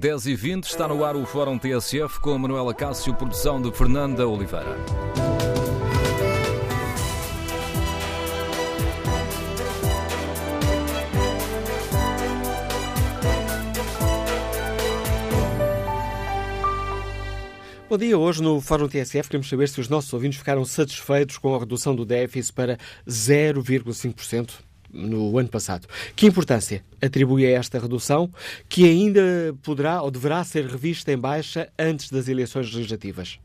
10 e 20 está no ar o Fórum TSF com a Manuela Cássio, produção de Fernanda Oliveira. Bom dia. Hoje no Fórum TSF queremos saber se os nossos ouvintes ficaram satisfeitos com a redução do déficit para 0,5% no ano passado. Que importância atribui a esta redução, que ainda poderá ou deverá ser revista em baixa antes das eleições legislativas?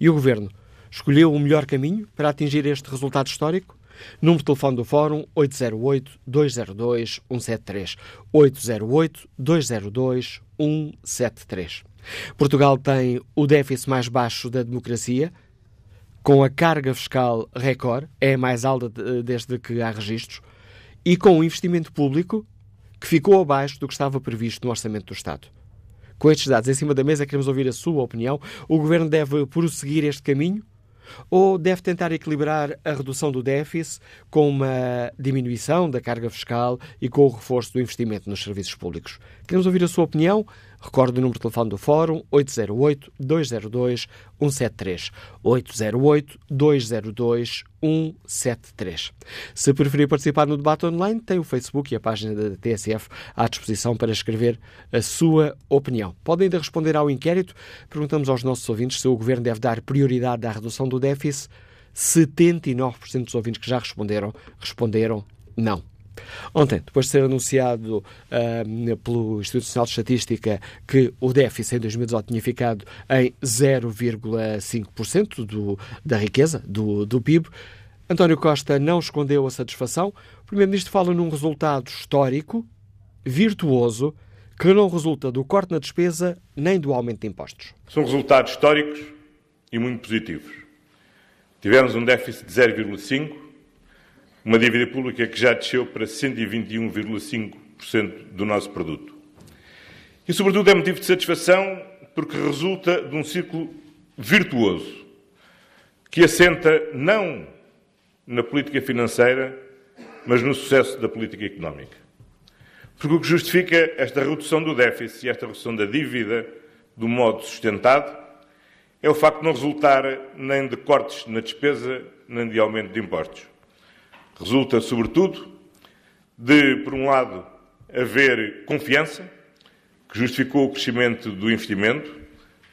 E o Governo escolheu o melhor caminho para atingir este resultado histórico? Número de telefone do Fórum 808-202-173. 808-202-173. Portugal tem o déficit mais baixo da democracia, com a carga fiscal recorde, é a mais alta desde que há registros, e com um investimento público que ficou abaixo do que estava previsto no Orçamento do Estado. Com estes dados em cima da mesa, queremos ouvir a sua opinião. O Governo deve prosseguir este caminho ou deve tentar equilibrar a redução do déficit com uma diminuição da carga fiscal e com o reforço do investimento nos serviços públicos? Queremos ouvir a sua opinião. Recorde o número de telefone do Fórum 808-202-173. 808-202-173. Se preferir participar no debate online, tem o Facebook e a página da TSF à disposição para escrever a sua opinião. Podem ainda responder ao inquérito. Perguntamos aos nossos ouvintes se o Governo deve dar prioridade à redução do déficit. 79% dos ouvintes que já responderam, responderam não. Ontem, depois de ser anunciado uh, pelo Instituto Nacional de Estatística que o déficit em 2018 tinha ficado em 0,5% do, da riqueza, do, do PIB, António Costa não escondeu a satisfação. O Primeiro-Ministro fala num resultado histórico, virtuoso, que não resulta do corte na despesa nem do aumento de impostos. São resultados históricos e muito positivos. Tivemos um déficit de 0,5%, uma dívida pública que já desceu para 121,5% do nosso produto. E, sobretudo, é motivo de satisfação porque resulta de um ciclo virtuoso que assenta não na política financeira, mas no sucesso da política económica. Porque o que justifica esta redução do déficit e esta redução da dívida do modo sustentado é o facto de não resultar nem de cortes na despesa, nem de aumento de impostos. Resulta, sobretudo, de, por um lado, haver confiança, que justificou o crescimento do investimento,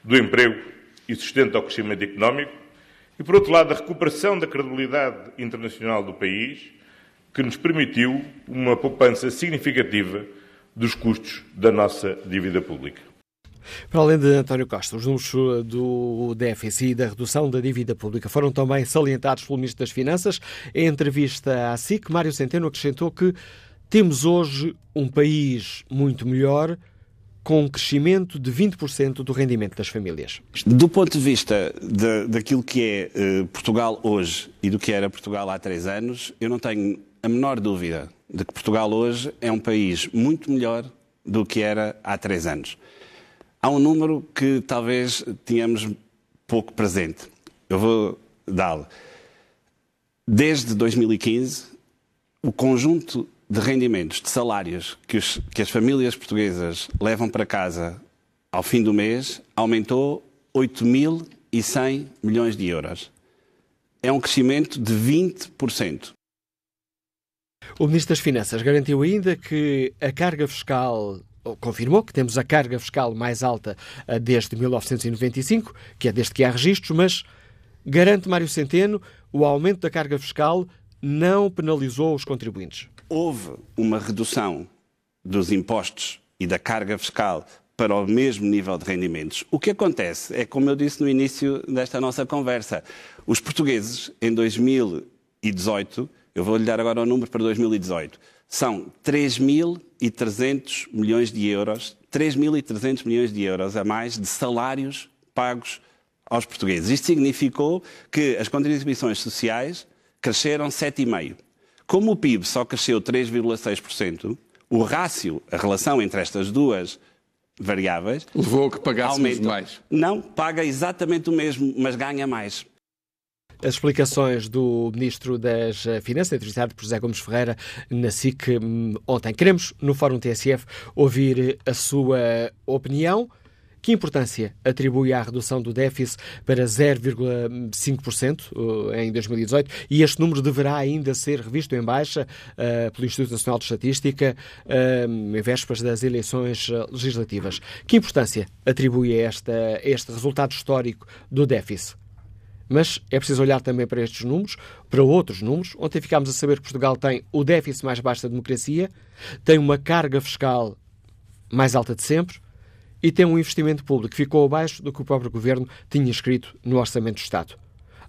do emprego e sustenta o crescimento económico, e, por outro lado, a recuperação da credibilidade internacional do país, que nos permitiu uma poupança significativa dos custos da nossa dívida pública. Para além de António Costa, os números do déficit e da redução da dívida pública foram também salientados pelo Ministro das Finanças. Em entrevista à SIC, Mário Centeno acrescentou que temos hoje um país muito melhor, com um crescimento de 20% do rendimento das famílias. Do ponto de vista de, daquilo que é uh, Portugal hoje e do que era Portugal há três anos, eu não tenho a menor dúvida de que Portugal hoje é um país muito melhor do que era há três anos. Há um número que talvez tínhamos pouco presente. Eu vou dá-lo. Desde 2015, o conjunto de rendimentos, de salários que, os, que as famílias portuguesas levam para casa ao fim do mês aumentou 8.100 milhões de euros. É um crescimento de 20%. O Ministro das Finanças garantiu ainda que a carga fiscal confirmou que temos a carga fiscal mais alta eh, desde 1995, que é desde que há registros, mas garante Mário Centeno, o aumento da carga fiscal não penalizou os contribuintes. Houve uma redução dos impostos e da carga fiscal para o mesmo nível de rendimentos. O que acontece é, como eu disse no início desta nossa conversa, os portugueses em 2018, eu vou lhe dar agora o número para 2018, são 3.300 milhões de euros, 3.300 milhões de euros a mais de salários pagos aos portugueses. Isto significou que as contribuições sociais cresceram 7,5%. Como o PIB só cresceu 3,6%, o rácio, a relação entre estas duas variáveis... Levou a que pagássemos mais. Não, paga exatamente o mesmo, mas ganha mais. As explicações do Ministro das Finanças, entrevistado por José Gomes Ferreira, na SIC hum, ontem. Queremos, no Fórum TSF, ouvir a sua opinião. Que importância atribui à redução do déficit para 0,5% uh, em 2018? E este número deverá ainda ser revisto em baixa uh, pelo Instituto Nacional de Estatística uh, em vésperas das eleições legislativas. Que importância atribui a, esta, a este resultado histórico do déficit? Mas é preciso olhar também para estes números, para outros números. Ontem ficámos a saber que Portugal tem o déficit mais baixo da democracia, tem uma carga fiscal mais alta de sempre, e tem um investimento público que ficou abaixo do que o próprio Governo tinha escrito no Orçamento do Estado.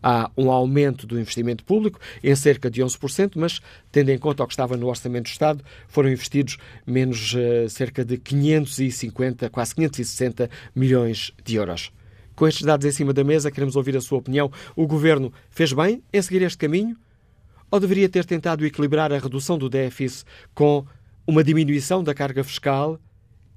Há um aumento do investimento público em cerca de 11%, mas, tendo em conta o que estava no Orçamento do Estado, foram investidos menos uh, cerca de 550, quase 560 milhões de euros. Com estes dados em cima da mesa, queremos ouvir a sua opinião. O Governo fez bem em seguir este caminho? Ou deveria ter tentado equilibrar a redução do déficit com uma diminuição da carga fiscal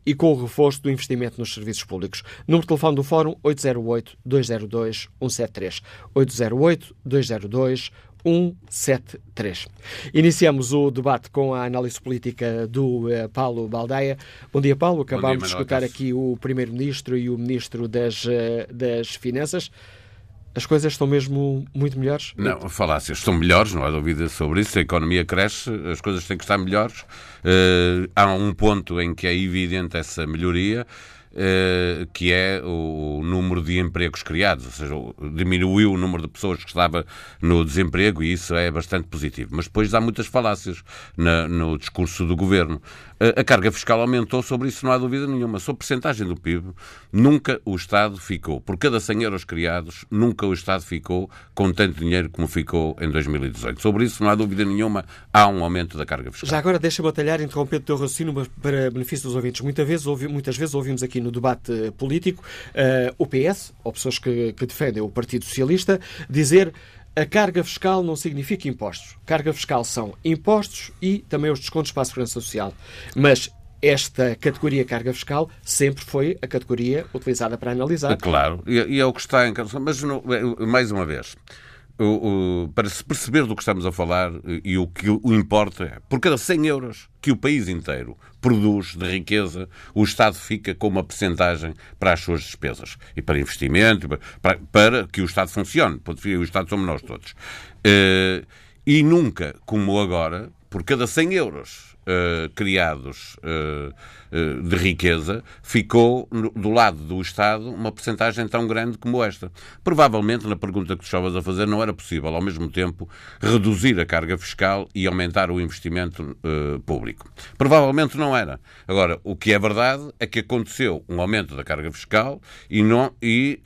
e com o reforço do investimento nos serviços públicos. Número de telefone do Fórum 808-202-173. 808-202-173. Iniciamos o debate com a análise política do uh, Paulo Baldaia. Bom dia, Paulo. Acabámos de escutar aqui o Primeiro-Ministro e o Ministro das, uh, das Finanças. As coisas estão mesmo muito melhores? Não, falácias estão melhores, não há dúvida sobre isso. A economia cresce, as coisas têm que estar melhores. Uh, há um ponto em que é evidente essa melhoria. Uh, que é o número de empregos criados, ou seja, diminuiu o número de pessoas que estava no desemprego e isso é bastante positivo. Mas depois há muitas falácias no discurso do governo. A carga fiscal aumentou, sobre isso não há dúvida nenhuma. Sobre percentagem do PIB, nunca o Estado ficou, por cada 100 euros criados, nunca o Estado ficou com tanto dinheiro como ficou em 2018. Sobre isso não há dúvida nenhuma, há um aumento da carga fiscal. Já agora deixa-me atalhar, interrompendo o teu raciocínio para benefício dos ouvintes. Muitas vezes, ouvi, muitas vezes ouvimos aqui no debate político uh, o PS, ou pessoas que, que defendem o Partido Socialista, dizer a carga fiscal não significa impostos. Carga fiscal são impostos e também os descontos para a segurança social. Mas esta categoria carga fiscal sempre foi a categoria utilizada para analisar. Claro, e é o que está em Mas, mais uma vez, o, para se perceber do que estamos a falar e o que o importa é, por cada 100 euros que o país inteiro produz de riqueza, o Estado fica com uma percentagem para as suas despesas e para investimento, para, para que o Estado funcione. O Estado somos nós todos. Uh, e nunca, como agora, por cada 100 euros uh, criados uh, de riqueza, ficou no, do lado do Estado uma percentagem tão grande como esta. Provavelmente, na pergunta que tu estavas a fazer, não era possível, ao mesmo tempo, reduzir a carga fiscal e aumentar o investimento público. Provavelmente não era. Agora, o que é verdade é que aconteceu um aumento da carga fiscal e, não, e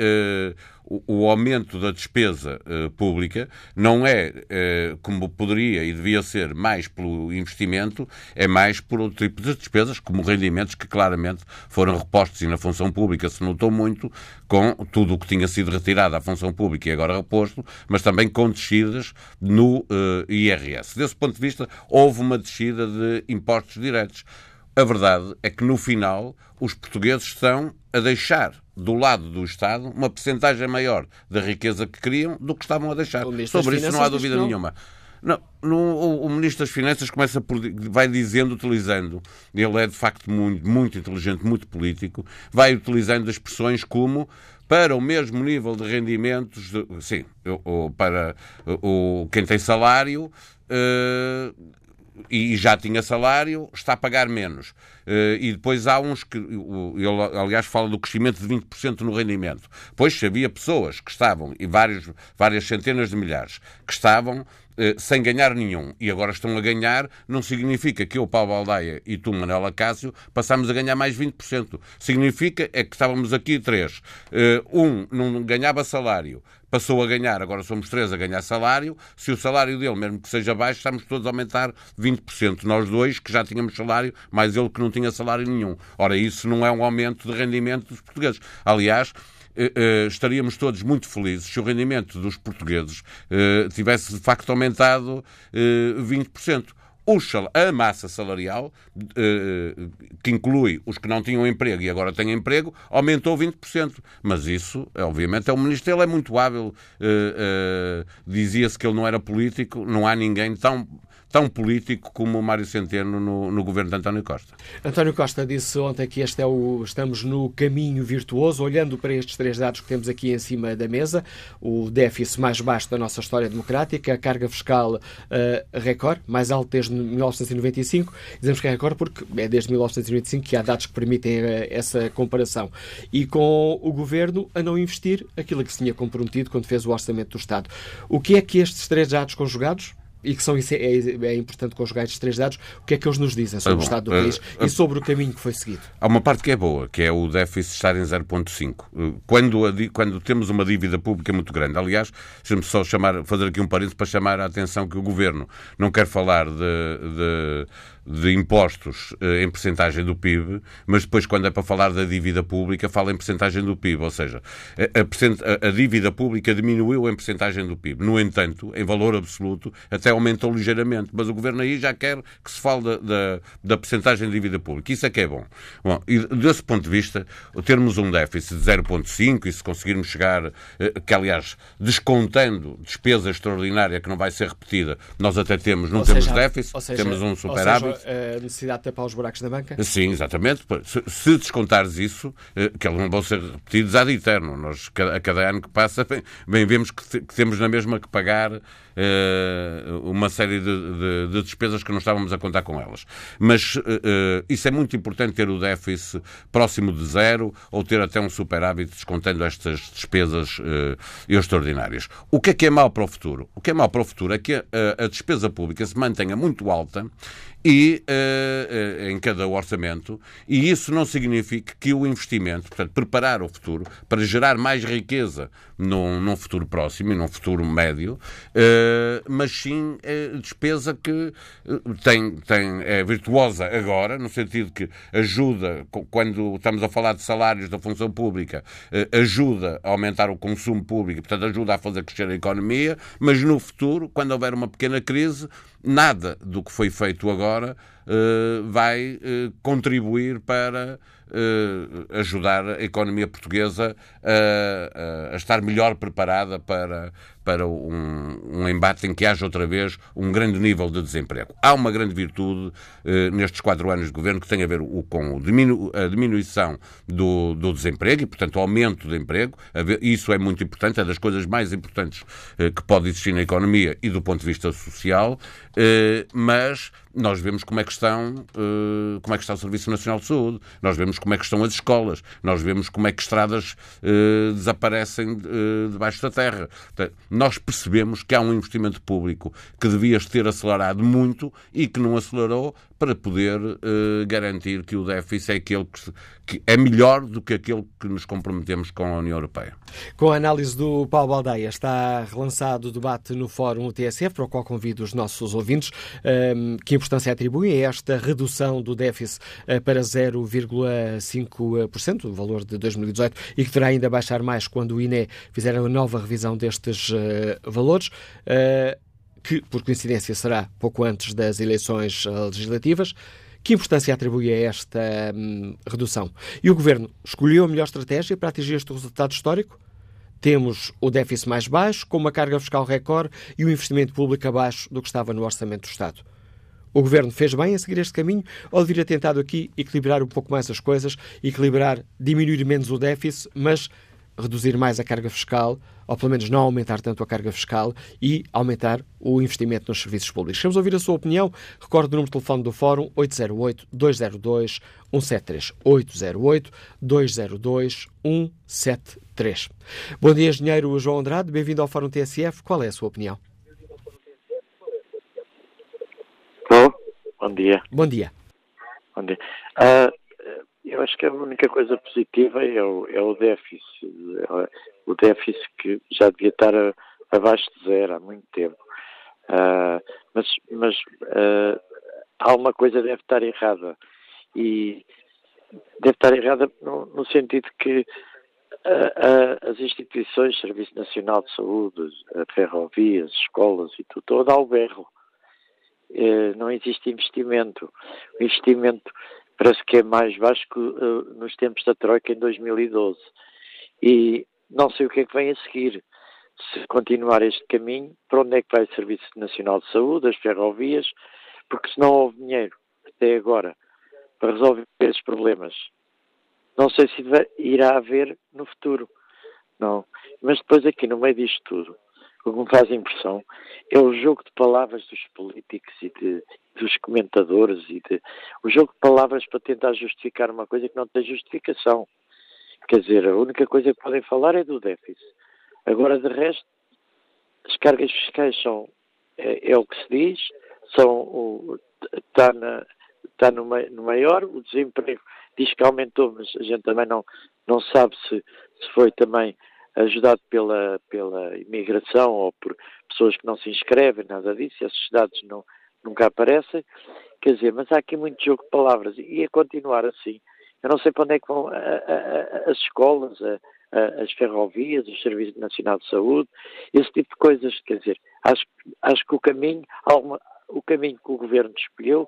o, aumento da despesa uh, pública não é, uh, como poderia e devia ser, mais pelo investimento, é mais por outro tipo de despesas, como rendimentos que claramente foram repostos e na função pública se notou muito com tudo o que tinha sido retirado à função pública e agora reposto, mas também com descidas no eh, IRS. Desse ponto de vista, houve uma descida de impostos diretos. A verdade é que, no final, os portugueses estão a deixar do lado do Estado uma percentagem maior da riqueza que queriam do que estavam a deixar. Sobre isso não há dúvida não. nenhuma. Não, no, o, o, Ministro das Finanças começa por, vai dizendo, utilizando, ele é de facto muito, muito inteligente, muito político, vai utilizando expressões como para o mesmo nível de rendimentos, de, sim, o, para o, quem tem salário, uh, e já tinha salário, está a pagar menos. Uh, e depois há uns que, ele aliás fala do crescimento de 20% no rendimento. Pois havia pessoas que estavam, e vários, várias centenas de milhares, que estavam eh, sem ganhar nenhum e agora estão a ganhar, não significa que eu, Paulo Aldeia e tu, Manela Cássio, passamos a ganhar mais 20%. Significa é que estávamos aqui três. Eh, um não ganhava salário, passou a ganhar, agora somos três a ganhar salário. Se o salário dele, mesmo que seja baixo, estamos todos a aumentar 20%. Nós dois, que já tínhamos salário, mais ele que não tinha salário nenhum. Ora, isso não é um aumento de rendimento dos portugueses. Aliás, eh, eh, estaríamos todos muito felizes se o rendimento dos portugueses eh, tivesse de facto aumentado 20%. a massa salarial, eh, que inclui os que não tinham emprego e agora têm emprego, aumentou 20%. Mas isso, obviamente, é o ministro, ele é muito hábil. Dizia-se que ele não era político, não há ninguém tão tão político como o Mário Centeno no, no, governo de António Costa. António Costa disse ontem que este é o, estamos no caminho virtuoso, olhando para estes três dados que temos aqui em cima da mesa, o déficit mais baixo da nossa história democrática, a carga fiscal uh, recorde, mais alta desde 1995, dizemos que é recorde porque é desde 1995 que há dados que permitem uh, essa comparação, e com o governo a não investir aquilo que se tinha comprometido quando fez o orçamento do Estado. O que é que estes três dados conjugados e que são, é, é, importante conjugar estes três dados, o que é que eles nos dizem sobre é o estado do país é, e sobre o caminho que foi seguido? Há uma parte que é boa, que é o déficit estar em 0,5. Quando, quando temos uma dívida pública muito grande, aliás, deixa-me só chamar, fazer aqui um parênteses para chamar a atenção que o Governo não quer falar de, de de impostos eh, em percentagem do PIB, mas depois, quando é para falar da dívida pública, fala em percentagem do PIB, ou seja, a, a, a dívida pública diminuiu em percentagem do PIB. No entanto, em valor absoluto, até aumentou ligeiramente, mas o Governo aí já quer que se fale da, da, da percentagem de dívida pública. Isso é que é bom. Bom, e desse ponto de vista, termos um déficit de 0,5 e se conseguirmos chegar, eh, que aliás, descontando despesa extraordinária que não vai ser repetida, nós até temos, não ou temos seja, déficit, seja, temos um superávit a necessidade de tapar os buracos da banca? Sim, exatamente. Se, se descontares isso, eh, que eles não vão ser repetidos ad eterno. Nós, a cada ano que passa, bem, bem vemos que, que, temos na mesma que pagar uh, uma série de, de, de, despesas que não estávamos a contar com elas. Mas uh, isso é muito importante ter o déficit próximo de zero ou ter até um superávit descontando estas despesas extraordinárias. O que é que é mau para o futuro? O que é mau para o futuro é que a, a despesa pública se mantenha muito alta e uh, uh, em cada orçamento, e isso não significa que o investimento, portanto, preparar o futuro para gerar mais riqueza num, num futuro próximo e num futuro médio, uh, mas sim despesa que tem, tem, é virtuosa agora, no sentido que ajuda, quando estamos a falar de salários da função pública, ajuda a aumentar o consumo público, portanto, ajuda a fazer crescer a economia, mas no futuro, quando houver uma pequena crise, nada do que foi feito agora vai contribuir para uh, ajudar a economia portuguesa a, a, estar melhor preparada para, para um, um, embate em que haja outra vez um grande nível de desemprego. Há uma grande virtude nestes quatro anos de governo que tem a ver o, com diminu, a diminuição do, do, desemprego e, portanto, o aumento do emprego. Isso é muito importante, é das coisas mais importantes que pode existir na economia e do ponto de vista social, mas nós vemos como é que estão, uh, como é que está o Serviço Nacional de Saúde, nós vemos como é que estão as escolas, nós vemos como é que estradas uh, desaparecem uh, debaixo da terra. Nós percebemos que há um investimento público que devia ter acelerado muito e que não acelerou para poder uh, garantir que o déficit é aquele que, que, é melhor do que aquele que nos comprometemos com a União Europeia. Com a análise do Paulo Baldeia, está relançado o debate no Fórum TSF, para o qual convido os nossos ouvintes. Um, que importância atribuem a esta redução do déficit uh, para 0,5%, o valor de 2018, e que terá ainda baixar mais quando o INE fizer a nova revisão destes uh, valores? que, por coincidência, será pouco antes das eleições eh, legislativas. Que importância atribui a esta hum, redução? E o Governo escolheu a melhor estratégia para atingir este resultado histórico? Temos o déficit mais baixo, com uma carga fiscal recorde e o investimento público abaixo do que estava no orçamento do Estado. O Governo fez bem a seguir este caminho ou deveria tentado aqui equilibrar um pouco mais as coisas, equilibrar, diminuir menos o déficit, mas reduzir mais a carga fiscal, ou pelo menos não aumentar tanto a carga fiscal e aumentar o investimento nos serviços públicos. Queremos ouvir a sua opinião. Recorde o número de telefone do Fórum 808-202-173. 808-202-173. Bom dia, engenheiro João Andrade. Bem-vindo ao Fórum TSF. Qual é a sua opinião? Estou. Bom dia. Bom dia. Bom dia. Uh, eu acho que a única coisa positiva é o, é o déficit. O déficit que já devia estar a, abaixo de zero há muito tempo. Uh, mas mas uh, alguma coisa deve estar errada. E deve estar errada no, no sentido que uh, as instituições, Serviço Nacional de Saúde, ferrovias, escolas e tudo, todo ao berro. Eh, não existe investimento. O investimento parece que é mais baixo que uh, nos tempos da Troika em 2012. E não sei o que é que vem a seguir. Se continuar este caminho, para onde é que vai o Serviço Nacional de Saúde, as ferrovias, porque se não houve dinheiro até agora para resolver esses problemas, não sei se irá haver no futuro. Não. Mas depois aqui no meio disto tudo, o que me faz impressão é o jogo de palavras dos políticos e de, dos comentadores e de, o jogo de palavras para tentar justificar uma coisa que não tem justificação. Quer dizer, a única coisa que podem falar é do déficit. Agora, de resto, as cargas fiscais são, é, é o que se diz, são está, na, está no, no maior, o desemprego diz que aumentou, mas a gente também não, não sabe se, se foi também ajudado pela, pela imigração ou por pessoas que não se inscrevem, nada disso, esses dados não, nunca aparecem. Quer dizer, mas há aqui muito jogo de palavras e a continuar assim. Eu não sei para onde é que vão a, a, as escolas, a, as ferrovias, o Serviço Nacional de Saúde, esse tipo de coisas. Quer dizer, acho, acho que o caminho, o caminho que o governo escolheu,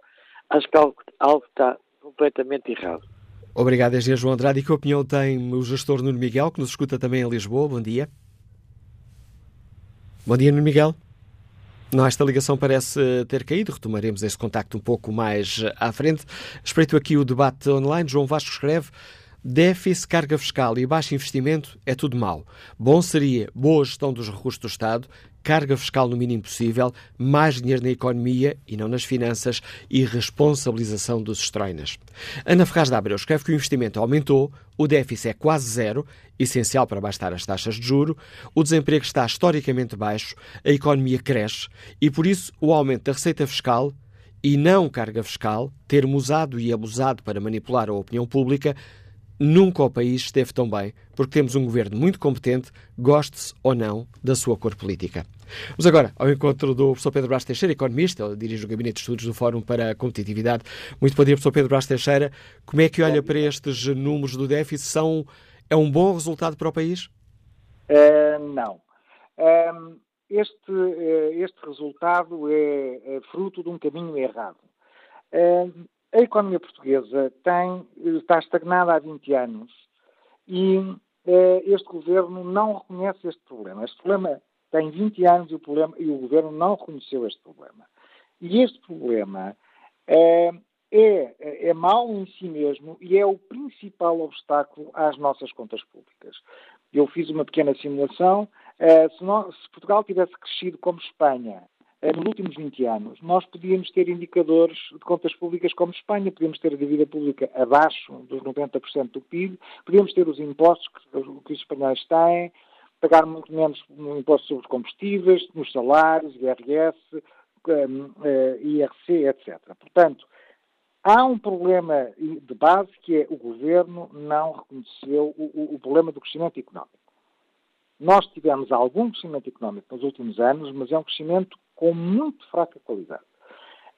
acho que algo, algo está completamente errado. Obrigado, Engenheiro João Andrade. E que opinião tem o gestor Nuno Miguel, que nos escuta também em Lisboa? Bom dia. Bom dia, Nuno Miguel. Não, esta ligação parece ter caído. Retomaremos esse contacto um pouco mais à frente. Espreito aqui o debate online. João Vasco escreve: déficit, carga fiscal e baixo investimento é tudo mau. Bom seria boa gestão dos recursos do Estado, carga fiscal no mínimo possível, mais dinheiro na economia e não nas finanças e responsabilização dos estroinas. Ana Ferraz de Abreu escreve que o investimento aumentou, o déficit é quase zero, essencial para baixar as taxas de juro, o desemprego está historicamente baixo, a economia cresce e, por isso, o aumento da receita fiscal e não carga fiscal, termo usado e abusado para manipular a opinião pública, Nunca o país esteve tão bem, porque temos um governo muito competente, goste-se ou não da sua cor política. Vamos agora ao encontro do professor Pedro Brás Teixeira, economista, ele dirige o Gabinete de Estudos do Fórum para a Competitividade. Muito bom dia, professor Pedro Brás Teixeira. Como é que olha para estes números do déficit? São, é um bom resultado para o país? Uh, não. Uh, este, uh, este resultado é, é, fruto de um caminho errado. A economia portuguesa tem, está estagnada há 20 anos e eh, este governo não reconhece este problema. Este problema tem 20 anos e o, problema, e o governo não reconheceu este problema. E este problema eh, é, é mau em si mesmo e é o principal obstáculo às nossas contas públicas. Eu fiz uma pequena simulação. Eh, se, se Portugal tivesse crescido como Espanha nos últimos 20 anos, nós podíamos ter indicadores de contas públicas como Espanha, podíamos ter a dívida pública abaixo dos 90% do PIB, podíamos ter os impostos que, que os espanhóis têm, pagar muito menos no imposto sobre combustíveis, nos salários, IRS, um, uh, IRC, etc. Portanto, há um problema de base que é o governo não reconheceu o, o problema do crescimento económico. Nós tivemos algum crescimento económico nos últimos anos, mas é um crescimento com muito fraca qualidade.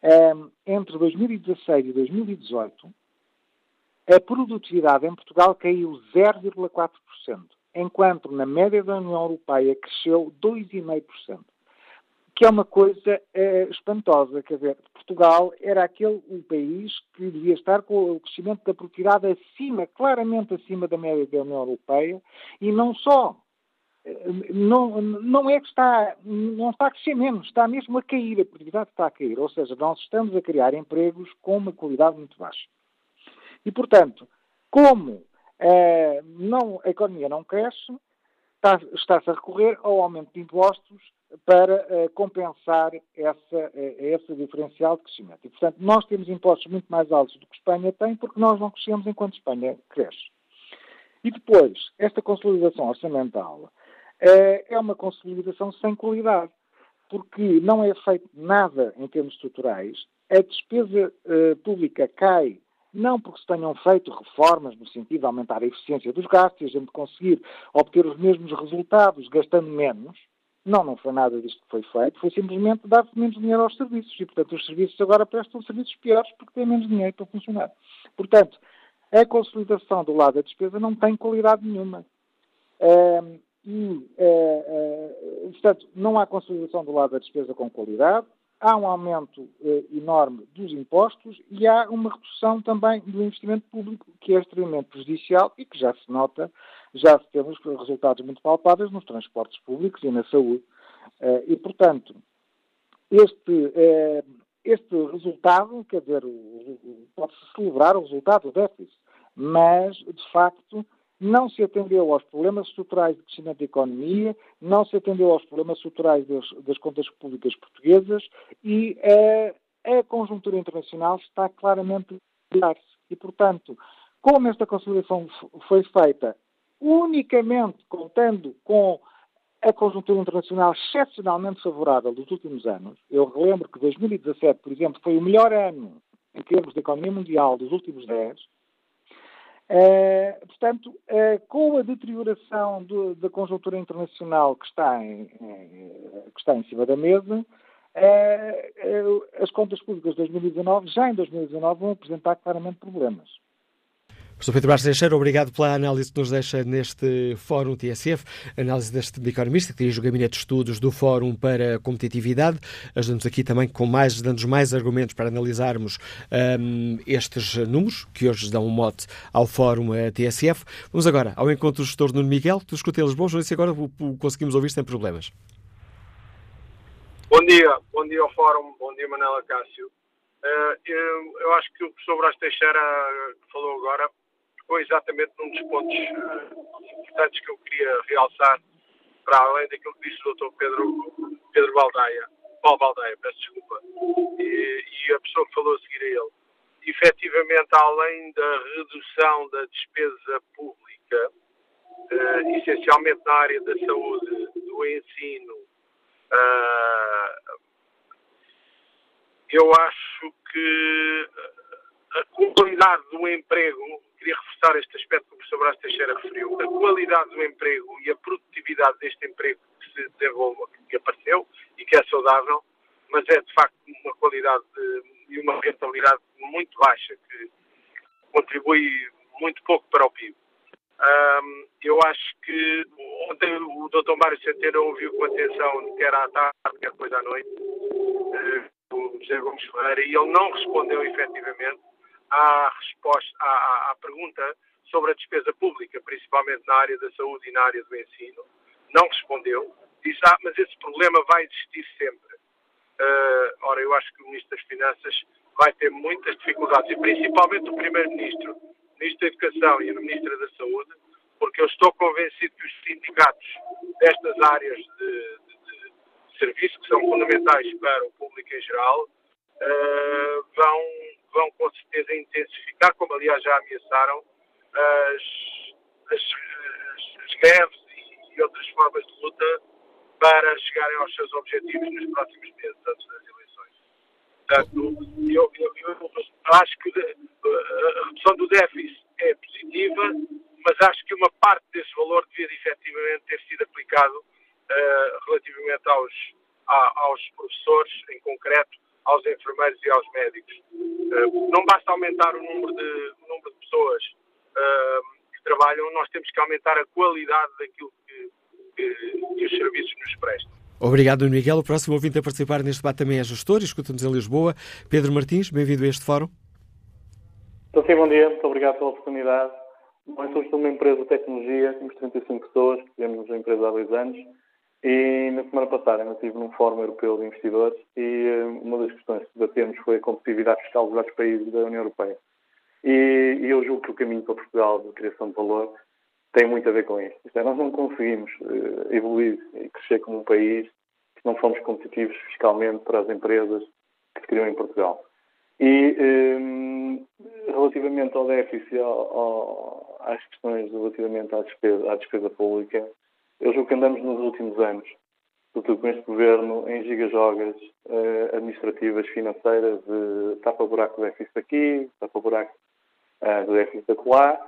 Um, entre 2016 e 2018, a produtividade em Portugal caiu 0,4%, enquanto na média da União Europeia cresceu 2,5%. Que é uma coisa uh, espantosa, quer dizer, Portugal era aquele o país que devia estar com o crescimento da produtividade acima, claramente acima da média da União Europeia, e não só não, não é que está, não está a crescer menos, está mesmo a cair, a produtividade está a cair. Ou seja, nós estamos a criar empregos com uma qualidade muito baixa. E, portanto, como eh, não, a economia não cresce, está, se a recorrer ao aumento de impostos para eh, compensar essa, eh, esse diferencial de crescimento. E, portanto, nós temos impostos muito mais altos do que Espanha tem, porque nós não crescemos enquanto Espanha cresce. E depois, esta consolidação orçamental é, é uma consolidação sem qualidade, porque não é feito nada em termos estruturais, a despesa uh, pública cai não porque se tenham feito reformas no sentido de aumentar a eficiência dos gastos e a gente conseguir obter os mesmos resultados gastando menos. Não, não foi nada disto que foi feito, foi simplesmente dar menos dinheiro aos serviços e, portanto, os serviços agora prestam serviços piores porque têm menos dinheiro para funcionar. Portanto, a consolidação do lado da despesa não tem qualidade nenhuma. E, é, é, portanto, não há consolidação do lado da despesa com qualidade, há um aumento eh, enorme dos impostos e há uma redução também do investimento público, que é extremamente prejudicial e que já se nota, já temos resultados muito palpáveis nos transportes públicos e na saúde. Eh, e, portanto, este, eh, este resultado, quer dizer, pode-se celebrar o resultado do déficit, mas, de facto, não se atendeu aos problemas estruturais de crescimento da economia, não se atendeu aos problemas estruturais das, das contas públicas portuguesas e a, a conjuntura internacional está claramente a virar-se. E, portanto, como esta consolidação foi feita unicamente contando com a conjuntura internacional excepcionalmente favorável dos últimos anos, eu relembro que 2017, por exemplo, foi o melhor ano em termos de economia mundial dos últimos 10, Uh, portanto, uh, com a deterioração do, da conjuntura internacional que está em, que está em cima da mesa, uh, as contas públicas de 2019, já em 2019, vão apresentar claramente problemas. Professor Pedro Bastos Teixeira, obrigado pela análise que nos deixa neste Fórum TSF, análise deste economista que dirige o Gabinete de Estudos do Fórum para a Competitividade. Ajudamos aqui também com mais, dando mais argumentos para analisarmos um, estes números, que hoje dão um mote ao Fórum TSF. Vamos agora ao encontro do gestor Nuno Miguel, do Escutei Lisboa. João, se agora conseguimos ouvir sem problemas. Bom dia, bom dia ao Fórum, bom dia Manela Cássio. Uh, eu, eu, acho que o professor Brás Teixeira que falou agora tocou exatamente num dos pontos uh, importantes que eu queria realçar, para além daquilo que disse o Dr. Pedro, Pedro Baldaia, Paulo Baldaia, peço desculpa, e, e, a pessoa que falou a seguir a ele. Efetivamente, além da redução da despesa pública, uh, essencialmente na área da saúde, do ensino, uh, eu acho que a qualidade do emprego queria reforçar este aspecto que o professor Brás Teixeira referiu. A qualidade do emprego e a produtividade deste emprego que se desenvolve, que apareceu e que é saudável, mas é de facto uma qualidade e uma rentabilidade muito baixa que contribui muito pouco para o PIB. Um, eu acho que ontem o Dr. Mário Centeno ouviu com atenção, quer à tarde, quer depois à noite, uh, o José Gomes Ferreira, e ele não respondeu efetivamente à resposta à, à, pergunta sobre a despesa pública, principalmente na área da saúde e na área do ensino. Não respondeu. Disse, ah, mas esse problema vai existir sempre. Uh, ora, eu acho que o Ministro das Finanças vai ter muitas dificuldades, e principalmente o Primeiro-Ministro, o Ministro da Educação e a Ministra da Saúde, porque eu estou convencido que os sindicatos destas áreas de, de, de serviço, que são fundamentais para o público em geral, uh, vão vão com certeza intensificar, como aliás já ameaçaram, as, as, as greves e, e, outras formas de luta para chegarem aos seus objetivos nos próximos meses, antes das eleições. Portanto, eu, eu, eu acho que a redução do déficit é positiva, mas acho que uma parte desse valor devia efetivamente ter sido aplicado uh, relativamente aos, a, aos professores, em concreto, aos enfermeiros e aos médicos. Uh, não basta aumentar o número de, o número de pessoas uh, que trabalham, nós temos que aumentar a qualidade daquilo que, que, que os serviços nos prestam. Obrigado, Miguel. O próximo ouvinte a participar neste debate também é gestor, escuta-nos em Lisboa. Pedro Martins, bem-vindo a este fórum. Então, sim, bom dia, muito obrigado pela oportunidade. Nós somos uma empresa de tecnologia, temos 35 pessoas, tivemos a empresa há dois anos e na semana passada eu estive num Fórum Europeu de Investidores e eh, uma das questões que debatemos foi a competitividade fiscal dos vários países da União Europeia. E, e, eu julgo que o caminho para Portugal de criação de valor tem muito a ver com isto. Isto é, nós não conseguimos uh, evoluir e crescer como um país se não formos competitivos fiscalmente para as empresas que se criam em Portugal. E um, eh, relativamente ao déficit, ao, ao, às questões relativamente à despesa, à despesa pública, eu julgo que andamos nos últimos anos, sobretudo com este governo, em gigajogas uh, administrativas, financeiras, de tapa-buraco do déficit aqui, tapa-buraco uh, do déficit acolá.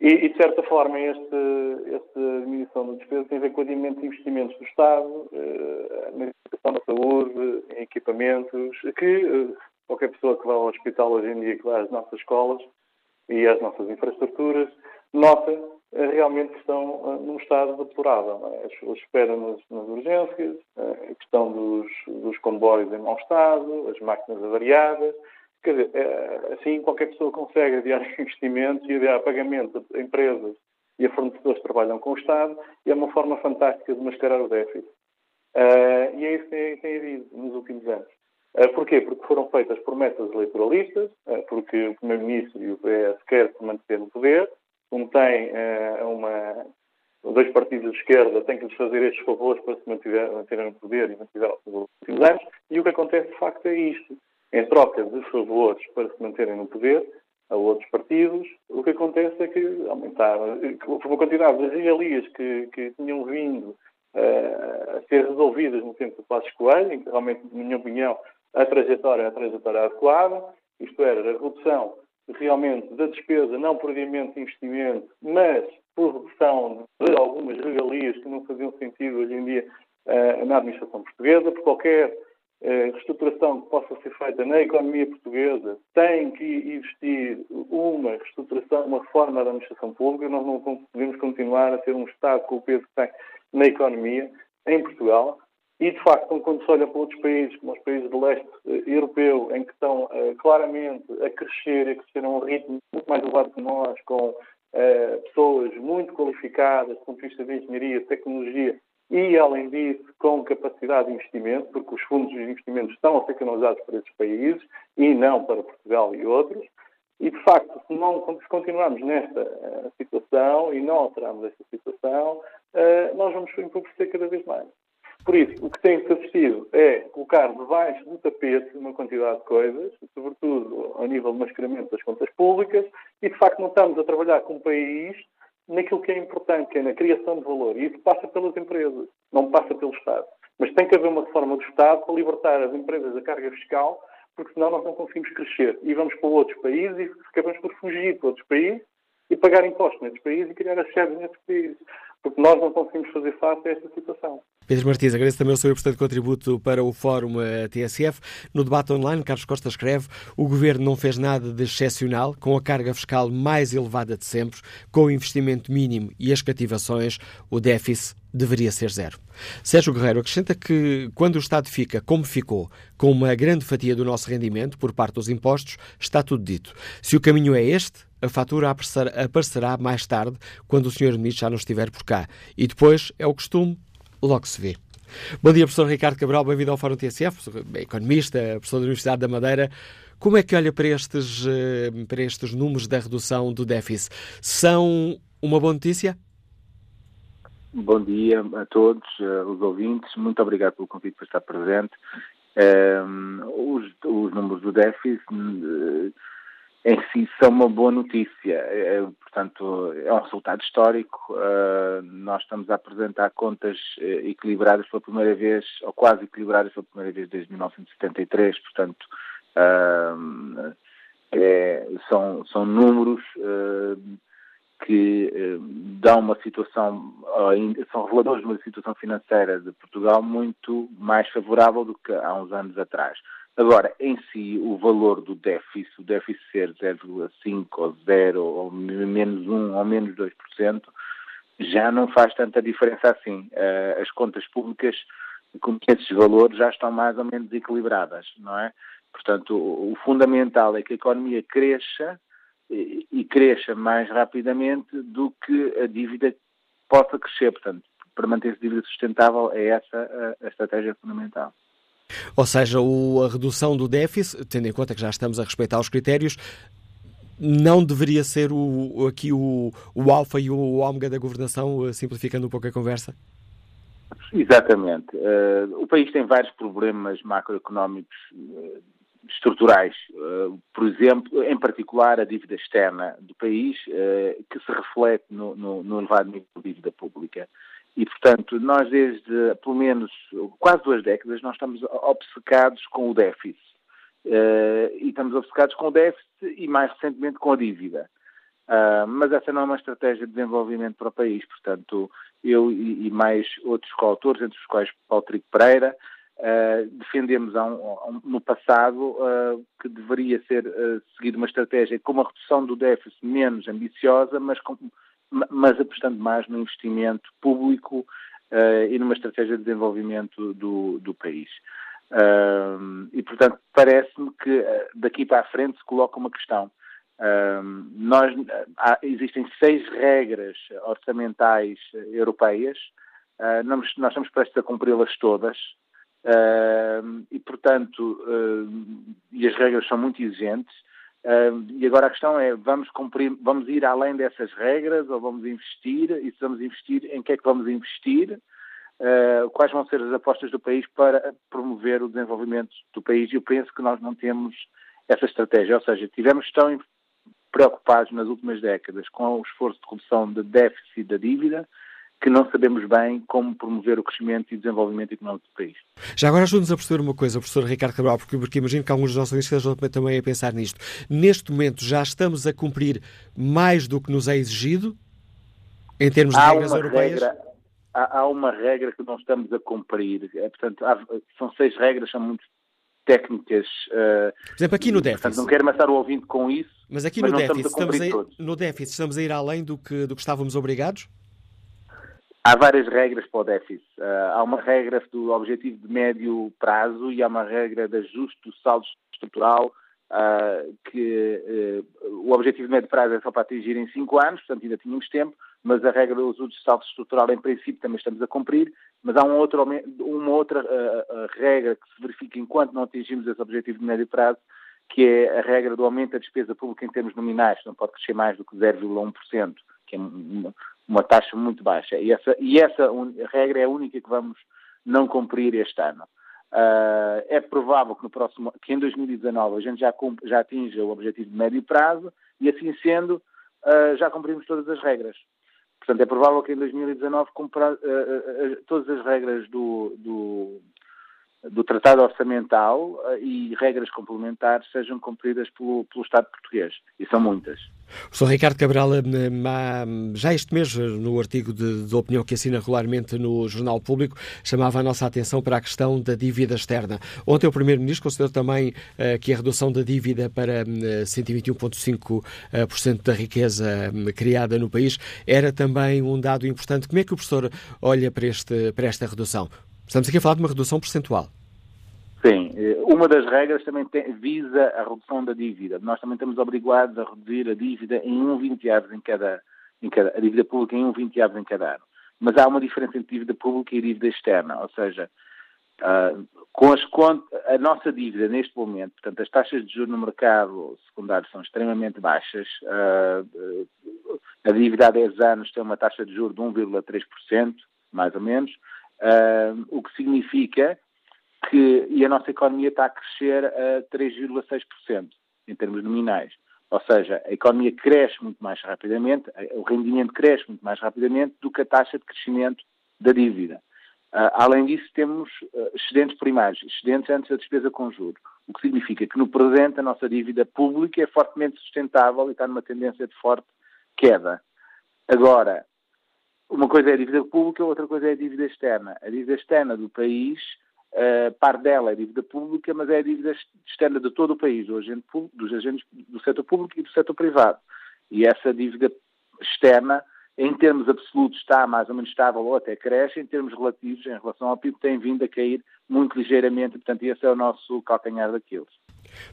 E, e, de certa forma, este, esta diminuição da despesa tem a ver com o adiamento de investimentos do Estado uh, na educação da saúde, em equipamentos, que uh, qualquer pessoa que vá ao hospital hoje em dia, que vá às nossas escolas e às nossas infraestruturas, nota realmente estão num estado deplorável. É? A espera nas, nas urgências, a questão dos, dos, comboios em mau estado, as máquinas avariadas. Quer dizer, assim qualquer pessoa consegue adiar investimentos e adiar pagamento a empresas e a fornecedores que trabalham com o Estado e é uma forma fantástica de mascarar o déficit. Uh, e é isso que tem, tem havido nos últimos anos. Uh, porquê? Porque foram feitas promessas eleitoralistas, uh, porque o Primeiro-Ministro e o PS querem manter no poder, como tem uma, dois partidos de esquerda têm que lhes fazer estes favores para se manterem no poder e mantiver nos últimos anos, e o que acontece de facto é isto. Em troca de favores para se manterem no poder, a outros partidos, o que acontece é que aumentaram uma quantidade de regalias que, que tinham vindo uh, a ser resolvidas no tempo do Passos Coelho, em que realmente, na minha opinião, a trajetória é a trajetória adequada, isto era, a redução realmente da despesa, não por adiamento de investimento, mas por redução de algumas regalias que não faziam sentido hoje em dia uh, na administração portuguesa, por qualquer uh, reestruturação que possa ser feita na economia portuguesa, tem que existir uma reestruturação, uma reforma da administração pública, nós não podemos continuar a ter um Estado com o peso que tem na economia em Portugal. E, de facto, quando se olha para outros países, como os países do leste eh, europeu, em que estão uh, claramente a crescer a crescer a um ritmo muito mais elevado que nós, com uh, pessoas muito qualificadas do ponto de vista de engenharia, tecnologia e, além disso, com capacidade de investimento, porque os fundos de investimento estão a ser canalizados para esses países e não para Portugal e outros. E, de facto, se, não, se continuarmos nesta uh, situação e não alterarmos esta situação, nós vamos empobrecer cada vez mais. Por isso, o que tem-se assistido é colocar debaixo do tapete uma quantidade de coisas, sobretudo ao nível de mascaramento das contas públicas, e de facto não estamos a trabalhar com o país naquilo que é importante, que é na criação de valor. E isso passa pelas empresas, não passa pelo Estado. Mas tem que haver uma reforma do Estado para libertar as empresas da carga fiscal, porque senão nós não conseguimos crescer. E vamos para outros países e acabamos por fugir para outros países e pagar impostos nesses países e criar as sedes nesses países porque nós não conseguimos fazer face a esta situação. Pedro Martins, agradeço também o seu importante contributo para o Fórum eh, TSF. No debate online, Carlos Costa escreve: o governo não fez nada de excepcional, com a carga fiscal mais elevada de sempre, com o investimento mínimo e as cativações, o déficit deveria ser zero. Sérgio Guerreiro acrescenta que, quando o Estado fica como ficou, com uma grande fatia do nosso rendimento por parte dos impostos, está tudo dito. Se o caminho é este, a fatura aparecerá mais tarde, quando o Sr. Ministro já não estiver por cá. E depois, é o costume, logo se vê. Bom dia, professor Ricardo Cabral, bem-vindo ao Fórum TSF, economista, professor da Universidade da Madeira. Como é que olha para estes, eh, para estes números da redução do déficit? São uma boa notícia? Bom dia a todos uh, os ouvintes. Muito obrigado pelo convite para estar presente. Um, os, os, números do déficit em si são uma boa notícia. É, portanto, é um resultado histórico. Uh, nós estamos a apresentar contas equilibradas pela primeira vez, ou quase equilibradas pela primeira vez desde 1973. Portanto, é, são, são números que eh, dão uma situação, são reveladores de uma situação financeira de Portugal muito mais favorável do que há uns anos atrás. Agora, em si, o valor do déficit, o déficit ser 0,5 ou 0 ou menos 1 ou menos 2%, já não faz tanta diferença assim. Eh, as contas públicas com esses valores já estão mais ou menos equilibradas, não é? Portanto, o fundamental é que a economia cresça e, cresça mais rapidamente do que a dívida possa crescer. Portanto, para manter essa dívida sustentável é essa a estratégia fundamental. Ou seja, o, a redução do déficit, tendo em conta que já estamos a respeitar os critérios, não deveria ser o, aqui o, o alfa e o ômega da governação, eh, simplificando um pouco a conversa? Exatamente. Uh, o país tem vários problemas macroeconómicos uh, estruturais, eh, por exemplo, em particular a dívida externa do país, que se reflete no, no, no elevado nível de dívida pública. E, portanto, nós desde pelo menos quase duas décadas nós estamos obcecados com o déficit. Uh, e estamos obcecados com o déficit e mais recentemente com a dívida. Uh, mas essa não é uma estratégia de desenvolvimento para o país. Portanto, eu e, e mais outros coautores, entre os quais Paulo Trigo Pereira, Uh, defendemos um, um, no passado uh, que deveria ser uh, seguida uma estratégia com uma redução do déficit menos ambiciosa, mas com, mas apostando mais no investimento público e numa estratégia de desenvolvimento do, do país. e, portanto, parece-me que daqui para a frente se coloca uma questão. nós, há, existem seis regras orçamentais europeias, nós, nós estamos prestes a cumpri-las todas, Uh, e, portanto, uh, e as regras são muito exigentes. Uh, e agora a questão é, vamos cumprir, vamos ir além dessas regras ou vamos investir? E se vamos investir, em que é que vamos investir? quais vão ser as apostas do país para promover o desenvolvimento do país? E eu penso que nós não temos essa estratégia. Ou seja, tivemos tão preocupados nas últimas décadas com o esforço de redução de déficit da dívida, que não sabemos bem como promover o crescimento e desenvolvimento económico do país. Já agora ajude-nos a perceber uma coisa, professor Ricardo Cabral, porque, porque imagino que alguns dos nossos ouvintes estejam também a pensar nisto. Neste momento já estamos a cumprir mais do que nos é exigido em termos de há regras europeias? Regra, há, há, uma regra que não estamos a cumprir. É, portanto, há, são seis regras, são muito técnicas. Uh, Por exemplo, aqui no déficit. Portanto, não quero matar o ouvinte com isso. Mas aqui mas no, déficit, estamos a, estamos a, no déficit estamos a ir além do que, do que estávamos obrigados? Há várias regras para o déficit. Uh, há uma regra do objetivo de médio prazo e há uma regra de ajuste do saldo estrutural uh, que uh, o objetivo de médio prazo é só para atingir em 5 anos, portanto ainda tínhamos tempo, mas a regra do ajuste do saldo estrutural em princípio também estamos a cumprir, mas há um uma outra regra que se verifica enquanto não atingimos esse objetivo de médio prazo, que é a regra do aumento da despesa pública em termos nominais, não pode crescer mais do que 0,1%, que é uma taxa muito baixa. E essa, e essa regra é a única que vamos não cumprir este ano. Uh, é provável que, no próximo, que em 2019 a gente já, já atinja o objetivo de médio prazo e, assim sendo, uh, já cumprimos todas as regras. Portanto, é provável que em 2019 cumpra, uh, todas as regras do, do, do Tratado Orçamental e regras complementares sejam cumpridas pelo, pelo Estado português. E são muitas. O Sr. Ricardo Cabral, eh, já este mês, eh, no artigo de, de, opinião que assina regularmente no Jornal Público, chamava a nossa atenção para a questão da dívida externa. Ontem o Primeiro-Ministro considerou também que a redução da dívida para uh, 121,5% da riqueza uh, criada no país era também um dado importante. Como é que o professor olha para, este, para esta redução? Estamos aqui a falar de uma redução percentual. Sim, eh, uma das regras também tem, visa a redução da dívida. Nós também estamos obrigados a reduzir a dívida em 1,20 avos em cada, em cada, a dívida pública em 1,20 avos em cada ano. Mas há uma diferença entre dívida pública e dívida externa, ou seja, uh, com as a nossa dívida neste momento, portanto, as taxas de juros no mercado secundário são extremamente baixas. Uh, a dívida há 10 anos tem uma taxa de juros de 1,3%, mais ou menos, uh, o que significa que, e a nossa economia está a crescer a 3,6% em termos nominais. Ou seja, a economia cresce muito mais rapidamente, o rendimento cresce muito mais rapidamente do que a taxa de crescimento da dívida. Uh, além disso, temos uh, excedentes primários, excedentes antes da despesa com juros, o que significa que no presente a nossa dívida pública é fortemente sustentável e está numa tendência de forte queda. Agora, uma coisa é a dívida pública, outra coisa é a dívida externa. A dívida externa do país Uh, parte dela é dívida pública, mas é a dívida externa de todo o país, do agente dos agentes do setor público e do setor privado. E essa dívida externa, em termos absolutos, está mais ou menos estável ou até cresce, em termos relativos, em relação ao PIB, tem vindo a cair muito ligeiramente. Portanto, esse é o nosso calcanhar daqueles.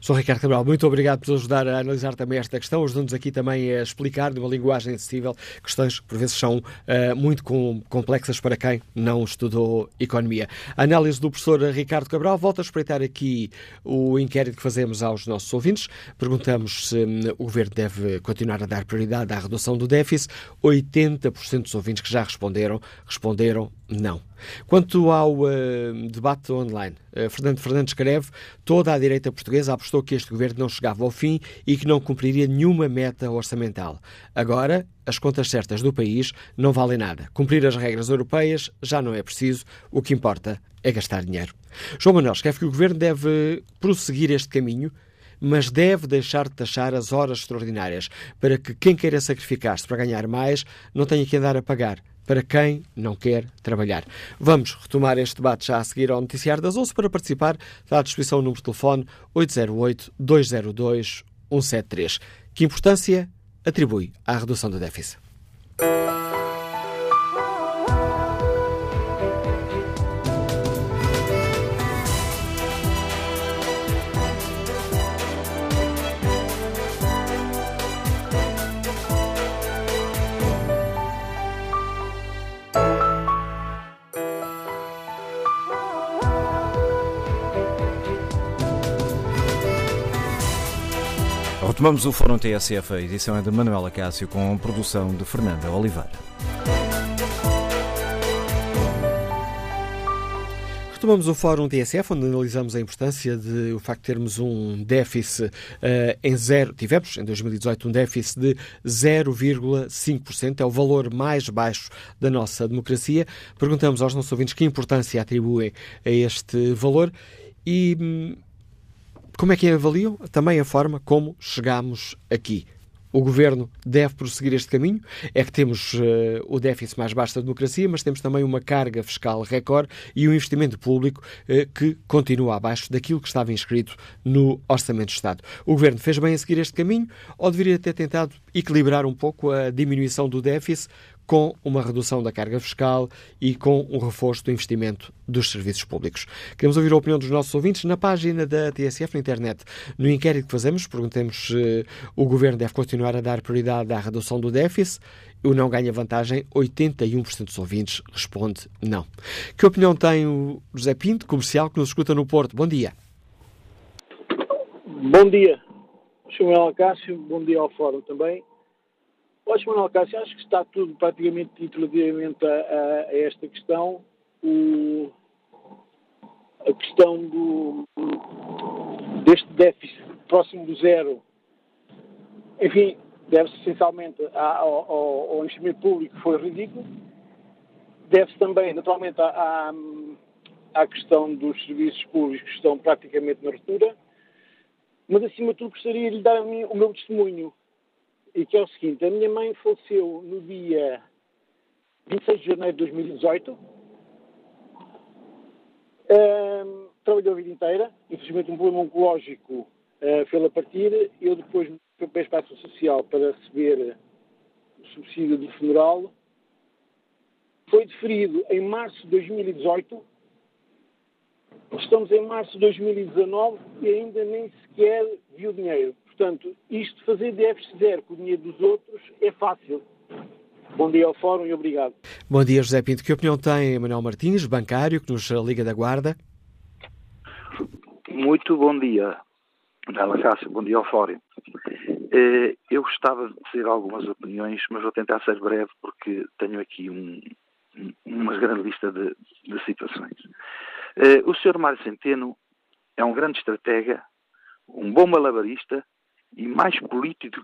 Sr. Ricardo Cabral, muito obrigado por ajudar a analisar também esta questão, ajudando-nos aqui também a explicar de uma linguagem acessível questões que por vezes são uh, muito com, complexas para quem não estudou economia. A análise do professor Ricardo Cabral volta a espreitar aqui o inquérito que fazemos aos nossos ouvintes. Perguntamos se um, o governo deve continuar a dar prioridade à redução do déficit. 80% dos ouvintes que já responderam, responderam não. Quanto ao uh, debate online, uh, Fernando Fernandes escreve: toda a direita portuguesa apostou que este governo não chegava ao fim e que não cumpriria nenhuma meta orçamental. Agora, as contas certas do país não valem nada. Cumprir as regras europeias já não é preciso. O que importa é gastar dinheiro. João Manuel escreve que o governo deve prosseguir este caminho mas deve deixar de taxar as horas extraordinárias para que quem queira sacrificar-se para ganhar mais não tenha que andar a pagar para quem não quer trabalhar. Vamos retomar este debate já a seguir ao Noticiário das 11 para participar. Está à disposição o número de telefone 808-202-173. Que importância atribui à redução do déficit? Retomamos o Fórum TSF, a edição é de Manuela Cássio com produção de Fernanda Oliveira. Retomamos o Fórum TSF, onde analisamos a importância de o facto de termos um déficit uh, em zero. Tivemos em 2018 um déficit de 0,5%, é o valor mais baixo da nossa democracia. Perguntamos aos nossos ouvintes que importância atribuem a este valor e hum, como é que avaliam também a forma como chegamos aqui. O governo deve prosseguir este caminho. É que temos uh, o déficit mais baixo da democracia, mas temos também uma carga fiscal recorde e um investimento público uh, que continua abaixo daquilo que estava inscrito no Orçamento de Estado. O governo fez bem a seguir este caminho ou deveria ter tentado equilibrar um pouco a diminuição do déficit com uma redução da carga fiscal e com um reforço do investimento dos serviços públicos. Queremos ouvir a opinião dos nossos ouvintes na página da TSF na internet. No inquérito que fazemos, perguntamos se o Governo deve continuar a dar prioridade à redução do déficit. O não ganha vantagem, 81% dos ouvintes responde não. Que opinião tem o José Pinto, comercial, que nos escuta no Porto? Bom dia. Bom dia, Samuel Cássio, bom dia ao Fórum também. Olha, Manuel Cássio, acho que está tudo praticamente dito relativamente a, a, a esta questão. O, a questão do, deste déficit próximo do zero, enfim, deve-se essencialmente ao, ao, ao, investimento público, que foi ridículo. Deve-se também, naturalmente, à, à questão dos serviços públicos que estão praticamente na ruptura. Mas, acima de tudo, gostaria de lhe dar o meu testemunho e que é o seguinte: a minha mãe faleceu no dia 26 de janeiro de 2018. Um, trabalhou a vida inteira, infelizmente um problema oncológico uh, fez-la partir. Eu depois fui para a espaço social para receber o subsídio do funeral. Foi deferido em março de 2018. Estamos em março de 2019 e ainda nem sequer viu dinheiro. Portanto, isto fazer déficit zero com o dinheiro dos outros é fácil. Bom dia ao Fórum e obrigado. Bom dia, José Pinto. Que opinião tem Manuel Martins, bancário, que nos liga da Guarda? Muito bom dia, Manuela Cássio. Bom dia ao Fórum. Eh, eu gostava de dizer algumas opiniões, mas vou tentar ser breve porque tenho aqui um, uma grande lista de, de situações. Eh, o Sr. Mário Centeno é um grande estratega, um bom malabarista e mais político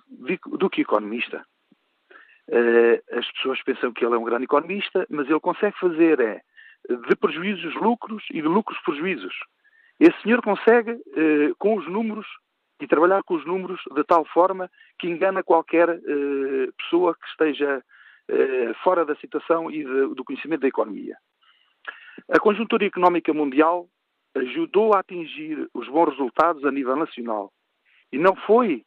do que economista. Uh, as pessoas pensam que ele é um grande economista, mas ele consegue fazer é de prejuízos lucros e de lucros prejuízos. Esse senhor consegue, uh, com os números, e trabalhar com os números de tal forma que engana qualquer uh, pessoa que esteja fora da situação e do conhecimento da economia. A conjuntura económica mundial ajudou a atingir os bons resultados a nível nacional e não foi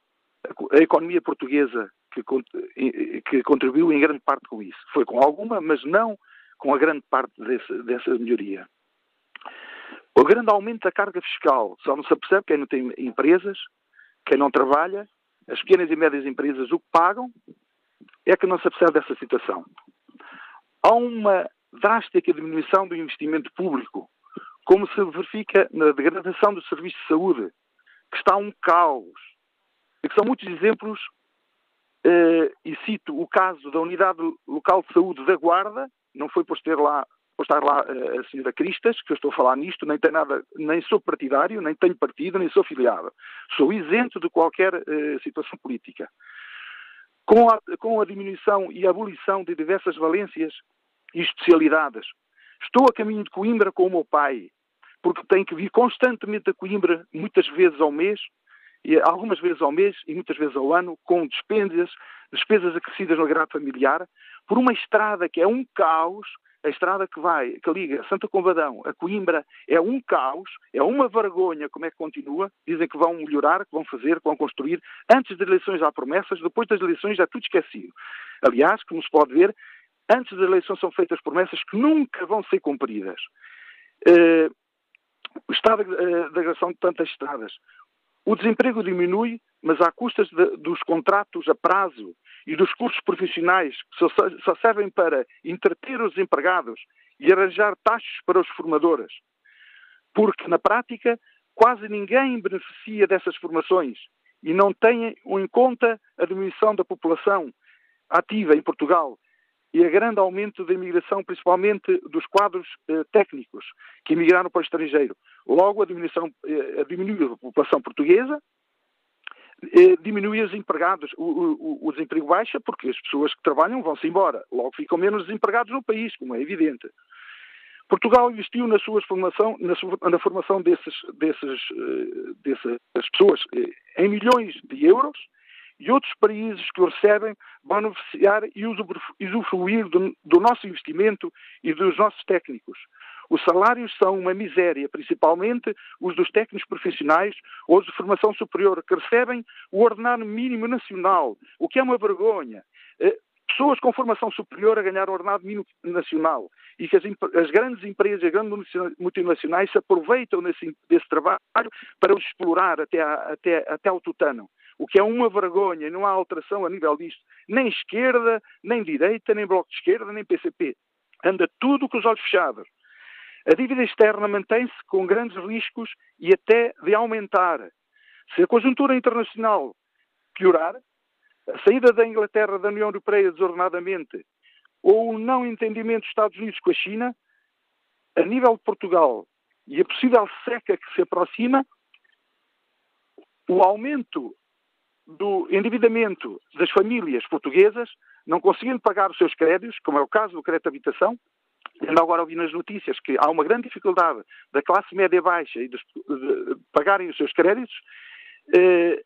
a economia portuguesa que, contribuiu em grande parte com isso. Foi com alguma, mas não com a grande parte desse, dessa melhoria. O grande aumento da carga fiscal só não se apercebe quem não tem empresas, quem não trabalha, as pequenas e médias empresas o que pagam, é que não se apercebe dessa situação. Há uma drástica diminuição do investimento público, como se verifica na degradação do serviço de saúde, que está um caos. E que são muitos exemplos, eh, e cito o caso da Unidade Local de Saúde da Guarda, não foi por, ter lá, por estar lá eh, a senhora Cristas, que eu estou a falar nisto, nem tem nada, nem sou partidário, nem tenho partido, nem sou filiado. Sou isento de qualquer eh, situação política. Com a, com a diminuição e a abolição de diversas valências e especialidades, estou a caminho de Coimbra com o meu pai, porque tem que vir constantemente a Coimbra, muitas vezes ao mês, e algumas vezes ao mês e muitas vezes ao ano, com despesas, despesas acrescidas no agrado familiar, por uma estrada que é um caos, a estrada que vai, que liga Santa Combadão a Coimbra, é um caos, é uma vergonha como é que continua. Dizem que vão melhorar, que vão fazer, que vão construir. Antes das eleições há promessas, depois das eleições já tudo esquecido. Aliás, como se pode ver, antes das eleições são feitas promessas que nunca vão ser cumpridas. Uh, o estado da degradação de tantas estradas. O desemprego diminui, mas há custas de, dos contratos a prazo e dos cursos profissionais que só, só servem para entreter os empregados e arranjar taxas para os formadores. Porque, na prática, quase ninguém beneficia dessas formações e não tem em conta a diminuição da população ativa em Portugal e a grande aumento da imigração, principalmente dos quadros eh, técnicos que emigraram para o estrangeiro. Logo, a diminuição, eh, a diminuiu a população portuguesa, eh, diminui os empregados, o, o, o, desemprego baixa porque as pessoas que trabalham vão-se embora. Logo, ficam menos desempregados no país, como é evidente. Portugal investiu na, sua formação, na, sua, na formação desses, desses, eh, dessas pessoas eh, em milhões de euros e outros países que o recebem beneficiar e usufruir do, do nosso investimento e dos nossos técnicos. Os salários são uma miséria, principalmente os dos técnicos profissionais ou os de formação superior, que recebem o ordenado mínimo nacional, o que é uma vergonha. Eh, pessoas com formação superior a ganhar o ordenado mínimo nacional e que as, as grandes empresas, as grandes multinacionais se aproveitam desse, desse trabalho para os explorar até, a, até, até ao tutano o que é uma vergonha, não há alteração a nível disto, nem esquerda, nem direita, nem bloco de esquerda, nem PCP. Anda tudo com os olhos fechados. A dívida externa mantém-se com grandes riscos e até de aumentar. Se a conjuntura internacional piorar, a saída da Inglaterra da União Europeia desordenadamente ou o não entendimento dos Estados Unidos com a China, a nível de Portugal e a possível seca que se aproxima, o aumento do endividamento das famílias portuguesas, não conseguindo pagar os seus créditos, como é o caso do crédito de habitação, Ainda agora ouvi nas notícias que há uma grande dificuldade da classe média baixa e de, pagarem os seus créditos. Eh,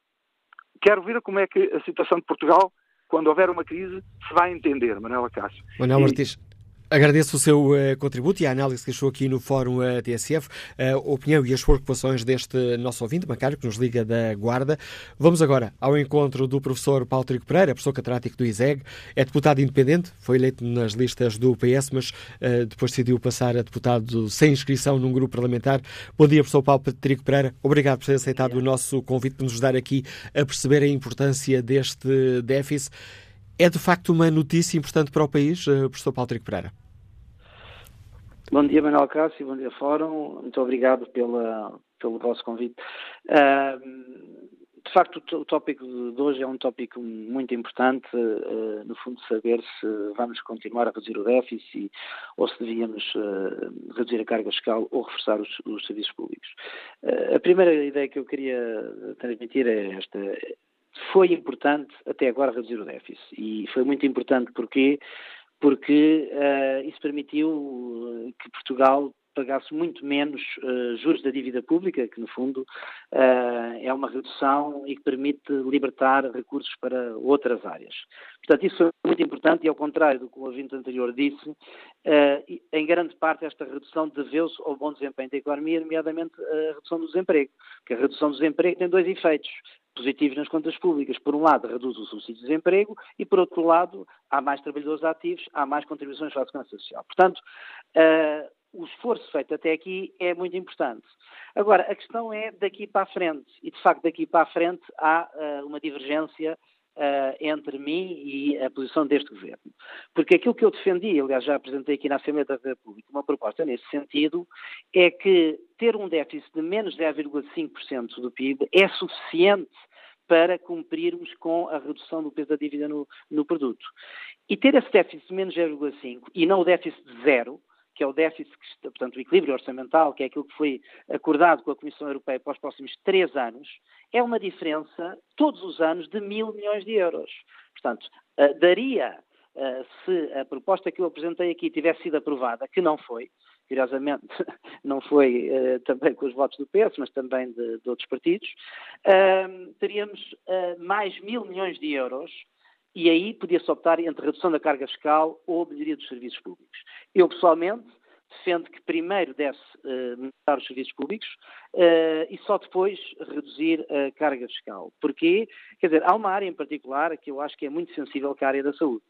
quero ver como é que a situação de Portugal, quando houver uma crise, se vai entender, Manuela Cássio. Manuel Martins. Agradeço o seu uh, contributo e a análise que deixou aqui no Fórum uh, TSF, a opinião e as preocupações deste nosso ouvinte bancário que nos liga da Guarda. Vamos agora ao encontro do professor Paulo Trigo Pereira, professor catedrático do ISEG, é deputado independente, foi eleito nas listas do PS, mas uh, depois decidiu passar a deputado sem inscrição num grupo parlamentar. Bom dia, professor Paulo Trigo Pereira. Obrigado por ter aceitado o nosso convite para nos ajudar aqui a perceber a importância deste déficit. É de facto uma notícia importante para o país, professor Paulo Trigo Pereira? Bom dia, Manuel Cássio, bom dia, Fórum. Muito obrigado pela, pelo vosso convite. Uh, de facto, o tópico de hoje é um tópico muito importante, uh, no fundo, saber se vamos continuar a reduzir o déficit ou se devíamos uh, reduzir a carga fiscal ou reforçar os, os serviços públicos. A primeira ideia que eu queria transmitir é esta. Foi importante até agora reduzir o déficit. E foi muito importante porque porque uh, isso permitiu eh, que Portugal pagasse muito menos uh, juros da dívida pública, que no fundo uh, é uma redução e que permite libertar recursos para outras áreas. Portanto, isso foi muito importante e, ao contrário do que o ouvinte anterior disse, uh, em grande parte esta redução deveu-se ao bom desempenho da economia, nomeadamente a redução do desemprego, porque a redução do desemprego tem dois efeitos positivos nas contas públicas. Por um lado, reduz o subsídio de desemprego e, por outro lado, há mais trabalhadores ativos, há mais contribuições para a segurança social. Portanto, uh, o esforço feito até aqui é muito importante. Agora, a questão é daqui para a frente. E, de facto, daqui para a frente há uh, uma divergência uh, entre mim e a posição deste governo. Porque aquilo que eu defendi, aliás, já apresentei aqui na Assembleia da República uma proposta nesse sentido, é que ter um déficit de menos 0,5% do PIB é suficiente para cumprirmos com a redução do peso da dívida no, no produto. E ter esse déficit de menos 0,5% e não o déficit de zero, que é o déficit, portanto, o equilíbrio orçamental, que é aquilo que foi acordado com a Comissão Europeia para os próximos três anos, é uma diferença, todos os anos, de mil milhões de euros. Portanto, uh, daria, uh, se a proposta que eu apresentei aqui tivesse sido aprovada, que não foi, curiosamente não foi uh, também com os votos do PS, mas também de, de outros partidos, teríamos mais mil milhões de euros e aí podia-se optar entre redução da carga fiscal ou melhoria dos serviços públicos. Eu, pessoalmente, defendo que primeiro deve uh, melhorar os serviços públicos uh, e só depois reduzir a carga fiscal. Porquê? Quer dizer, há uma área em particular que eu acho que é muito sensível, que é a área da saúde.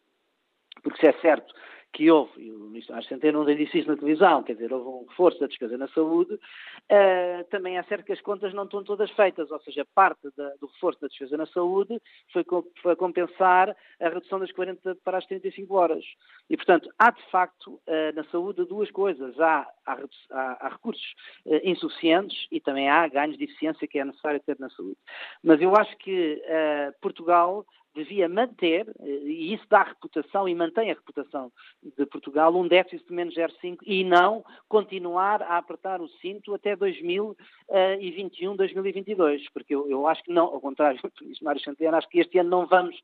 Porque se é certo que houve, e o Ministro Acho Centeno não disse isso na televisão, quer dizer, houve um reforço da despesa na saúde, uh, também é certo que as contas não estão todas feitas, ou seja, parte da, do reforço da despesa na saúde foi, foi compensar a redução das 40 para as 35 horas. E, portanto, há de facto uh, na saúde duas coisas. Há, há, há, há recursos uh, insuficientes e também há ganhos de eficiência que é necessário ter na saúde. Mas eu acho que Portugal devia manter, e isso dá reputação e mantém a reputação de Portugal, um déficit de menos 0,5 e não continuar a apertar o cinto até 2021, 2022, porque eu, eu acho que não, ao contrário do Ministro Mário Centeno, acho que este ano não vamos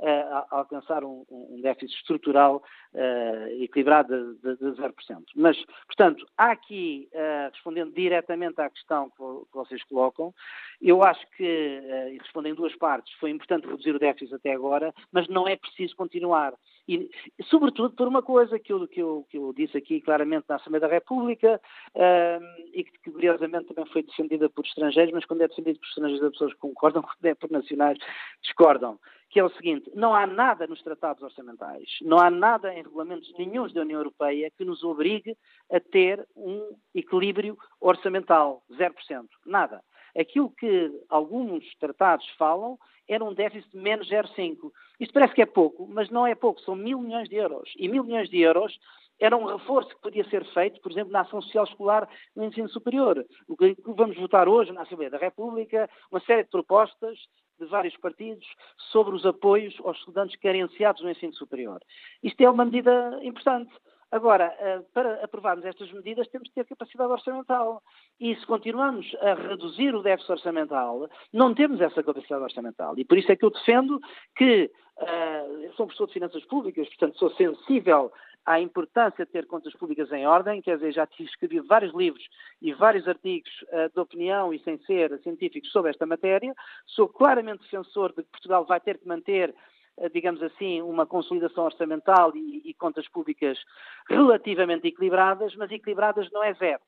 a, alcançar um, um, déficit estrutural uh, equilibrado de, de, de 0%. Mas, portanto, há aqui, uh, respondendo diretamente à questão que, que, vocês colocam, eu acho que, uh, e respondendo em duas partes, foi importante reduzir o déficit até agora, mas não é preciso continuar. E, sobretudo por uma coisa que eu, que eu, que eu disse aqui claramente na Assembleia da República uh, e que, curiosamente também foi defendida por estrangeiros, mas quando é defendida por estrangeiros as pessoas concordam, quando é por nacionais discordam, que é o seguinte, não há nada nos tratados orçamentais, não há nada em regulamentos nenhums da União Europeia que nos obrigue a ter um equilíbrio orçamental, 0%, nada. Aquilo que alguns tratados falam era um déficit de menos 0,5. Isto parece que é pouco, mas não é pouco, são mil milhões de euros. E mil milhões de euros era um reforço que podia ser feito, por exemplo, na ação social escolar no ensino superior. O que vamos votar hoje na Assembleia da República, uma série de propostas de vários partidos sobre os apoios aos estudantes carenciados no ensino superior. Isto é uma medida importante. Agora, eh, para aprovarmos estas medidas, temos de ter capacidade orçamental. E se continuamos a reduzir o déficit orçamental, não temos essa capacidade orçamental. E por isso é que eu defendo que, uh, sou professor de finanças públicas, portanto sou sensível à importância de ter contas públicas em ordem, quer dizer, já escrevi vários livros e vários artigos uh, de opinião e sem ser científicos sobre esta matéria. Sou claramente defensor de que Portugal vai ter que manter eh, digamos assim, uma consolidação orçamental e, e, contas públicas relativamente equilibradas, mas equilibradas não é zero.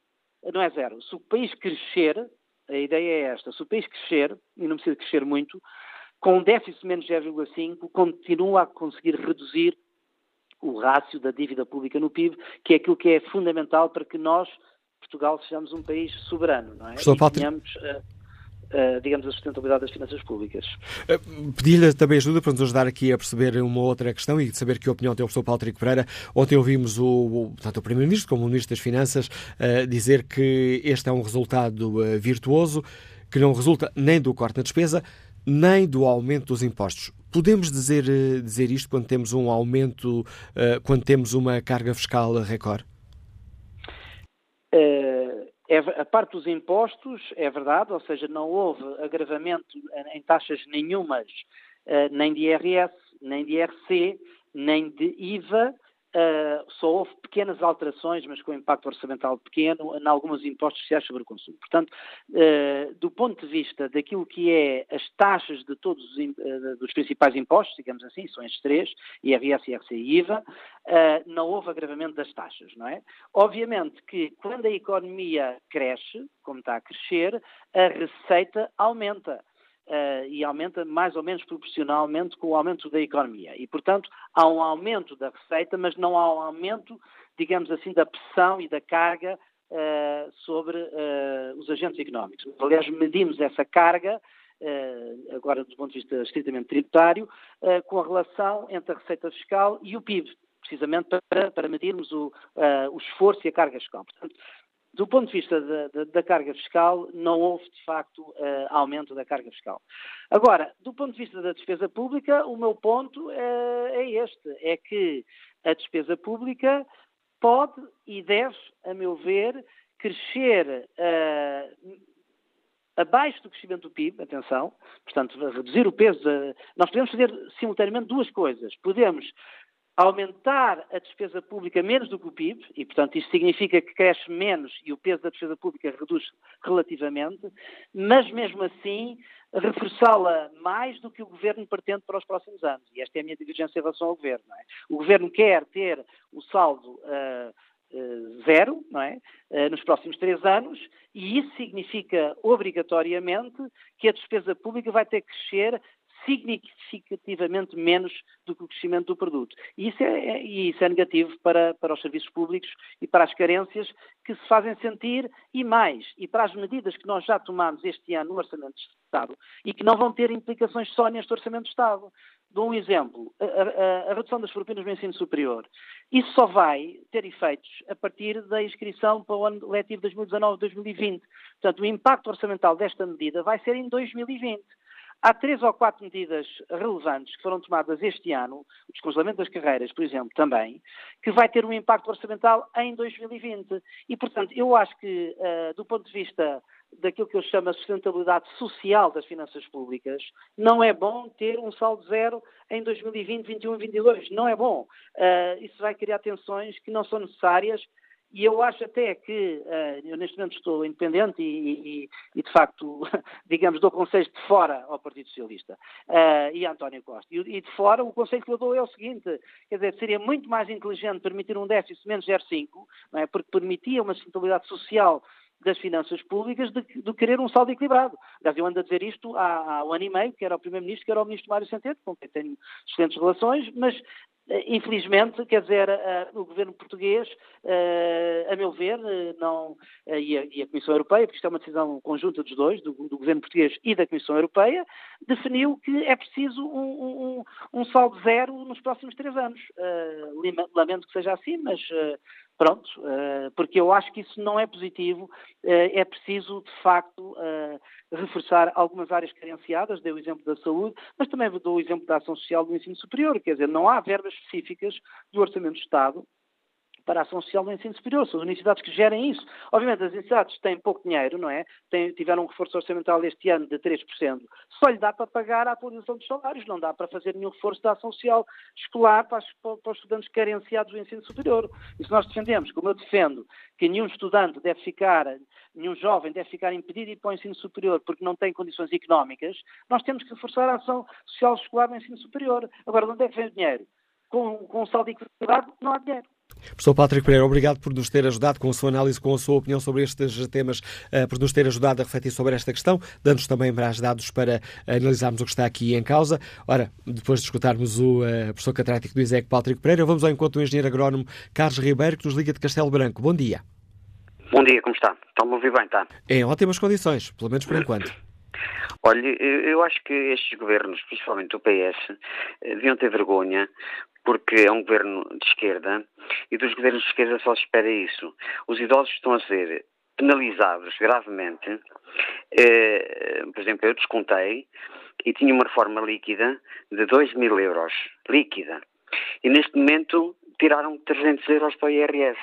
Não é zero. Se o país crescer, a ideia é esta, se o país crescer, e não precisa crescer muito, com um déficit menos 0,5, continua a conseguir reduzir o rácio da dívida pública no PIB, que é aquilo que é fundamental para que nós, Portugal, sejamos um país soberano, não é? Estou e tenhamos, uh, uh, digamos, a sustentabilidade das finanças públicas. Uh, Pedi-lhe também ajuda para nos ajudar aqui a perceber uma outra questão e saber que opinião tem o professor Paulo Trico Pereira. Ontem ouvimos o, tanto o Primeiro-Ministro como o Ministro das Finanças dizer que este é um resultado virtuoso, que não resulta nem do corte na despesa, nem do aumento dos impostos. Podemos dizer, eh, dizer isto quando temos um aumento, uh, quando temos uma carga fiscal recorde? Uh, é, a parte dos impostos é verdade, ou seja, não houve agravamento em taxas nenhumas, nem de IRS, nem de IRC, nem de IVA, Uh, só houve pequenas alterações, mas com impacto orçamental pequeno, em alguns impostos sociais sobre o consumo. Portanto, uh, do ponto de vista daquilo que é as taxas de todos os uh, dos principais impostos, digamos assim, são estes três, IRS, IRC e IVA, não houve agravamento das taxas, não é? Obviamente que quando a economia cresce, como está a crescer, a receita aumenta uh, e aumenta mais ou menos proporcionalmente com o aumento da economia. E, portanto, há um aumento da receita, mas não há um aumento, digamos assim, da pressão e da carga uh, sobre uh, os agentes económicos. Aliás, medimos essa carga agora do ponto de vista estritamente tributário, com a relação entre a receita fiscal e o PIB, precisamente para, para medirmos o, o esforço e a carga fiscal. Portanto, do ponto de vista da, da, da carga fiscal, não houve, de facto, uh, aumento da carga fiscal. Agora, do ponto de vista da despesa pública, o meu ponto uh, é este: é que a despesa pública pode e deve, a meu ver, crescer uh, abaixo do crescimento do PIB, atenção, portanto, reduzir o peso. De... Nós podemos fazer simultaneamente duas coisas. Podemos aumentar a despesa pública menos do que o PIB, e portanto isso significa que cresce menos e o peso da despesa pública reduz relativamente, mas mesmo assim reforçá-la mais do que o Governo pretende para os próximos anos. E esta é a minha divergência em relação ao Governo. É? O Governo quer ter o saldo uh, uh, zero não é? Uh, nos próximos três anos e isso significa obrigatoriamente que a despesa pública vai ter que crescer significativamente menos do que o crescimento do produto. E isso é, é, isso é negativo para, para os serviços públicos e para as carências que se fazem sentir e mais, e para as medidas que nós já tomamos este ano no Orçamento de Estado e que não vão ter implicações só neste Orçamento de Estado. Dou um exemplo, a, a, a redução das propinas no ensino superior. Isso só vai ter efeitos a partir da inscrição para o ano letivo 2019-2020. Portanto, o impacto orçamental desta medida vai ser em 2020. Há três ou quatro medidas relevantes que foram tomadas este ano, o descongelamento das carreiras, por exemplo, também, que vai ter um impacto orçamental em 2020. E, portanto, eu acho que, uh, do ponto de vista daquilo que eu chamo a sustentabilidade social das finanças públicas, não é bom ter um saldo zero em 2020, 2021 e 2022. Não é bom. Uh, isso vai criar tensões que não são necessárias e eu acho até que, uh, eu neste momento estou independente e, e, e, de facto, digamos, dou conselhos de fora ao Partido Socialista uh, e a António Costa. E, e, de fora, o conselho que eu dou é o seguinte, quer dizer, seria muito mais inteligente permitir um déficit menos 0,5, é? porque permitia uma sustentabilidade social das finanças públicas de, de, querer um saldo equilibrado. Aliás, eu ando a dizer isto há, há um ano e meio, que era o Primeiro-Ministro, que era o Ministro Mário Centeno, com quem tenho excelentes relações, mas eh, infelizmente, quer dizer, o governo português, eh, a meu ver, eh, não, e, a, Comissão Europeia, porque isto é uma decisão conjunta dos dois, do, do governo português e da Comissão Europeia, definiu que é preciso um, um, um saldo zero nos próximos três anos. lamento que seja assim, mas Pronto, eh, porque eu acho que isso não é positivo. Eh, é preciso, de facto, eh, reforçar algumas áreas carenciadas, dei o exemplo da saúde, mas também dou o exemplo da ação social do ensino superior. Quer dizer, não há verbas específicas do Orçamento do Estado para a ação social do ensino superior. São as universidades que gerem isso. Obviamente, as universidades têm pouco dinheiro, não é? Tiveram um reforço orçamental este ano de 3%. Só lhe dá para pagar a atualização dos salários, não dá para fazer nenhum reforço da ação social escolar para, para os estudantes carenciados do ensino superior. Se nós defendemos, como eu defendo, que nenhum estudante deve ficar, nenhum jovem deve ficar impedido de ir para o ensino superior porque não tem condições económicas, nós temos que reforçar a ação social escolar no ensino superior. Agora, onde é que vem o dinheiro? Com, com um saldo equilibrado, não há dinheiro. Professor Patrick Pereira, obrigado por nos ter ajudado com a sua análise, com a sua opinião sobre estes temas, uh, por nos ter ajudado a refletir sobre esta questão, dando-nos também mais dados para analisarmos o que está aqui em causa. Ora, depois de escutarmos o uh, professor catedrático do ISEC, Patrick Pereira, vamos ao encontro do engenheiro agrónomo Carlos Ribeiro, que nos liga de Castelo Branco. Bom dia. Bom dia, como está? Estão-me a ouvir bem, está? Em ótimas condições, pelo menos por enquanto. Olha, eu acho que estes governos, principalmente o PS, eh, deviam ter vergonha porque é um governo de esquerda e dos governos de esquerda só se espera isso. Os idosos estão a ser penalizados gravemente. Eh, por exemplo, eu descontei e tinha uma reforma líquida de 2 mil euros. Líquida. E neste momento tiraram 300 euros para o IRS.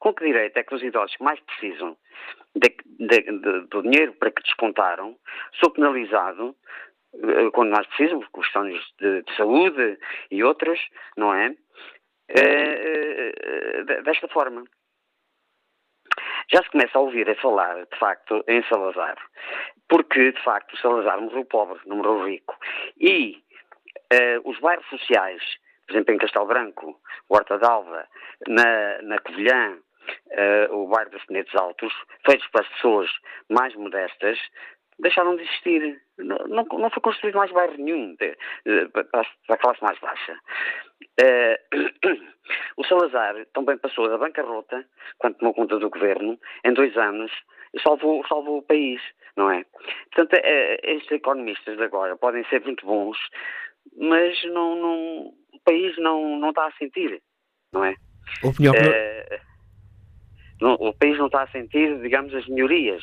Com que direito é que os idosos que mais precisam de, de, de, do dinheiro para que descontaram, sou penalizado eh, quando nós precisamos, questões de, de saúde e outras, não é? é? Desta forma. Já se começa a ouvir a falar, de facto, em Salazar, porque, de facto, Salazar morreu pobre, não morreu rico. E os bairros sociais, por exemplo, em Castelo Branco, Horta d'Alva, na, na Covilhã, uh, o bairro dos Penedos Altos, feitos para as pessoas mais modestas, deixaram de existir. Não, não, não foi construído mais bairro nenhum de, de, para a classe mais baixa. Uh, o Salazar também passou da bancarrota, quando tomou conta do governo, em dois anos, salvou, salvou o país, não é? Portanto, uh, estes economistas de agora podem ser muito bons, mas não, não, o país não, não está a sentir, não é? Opinião uh, não, o país não está a sentir, digamos, as melhorias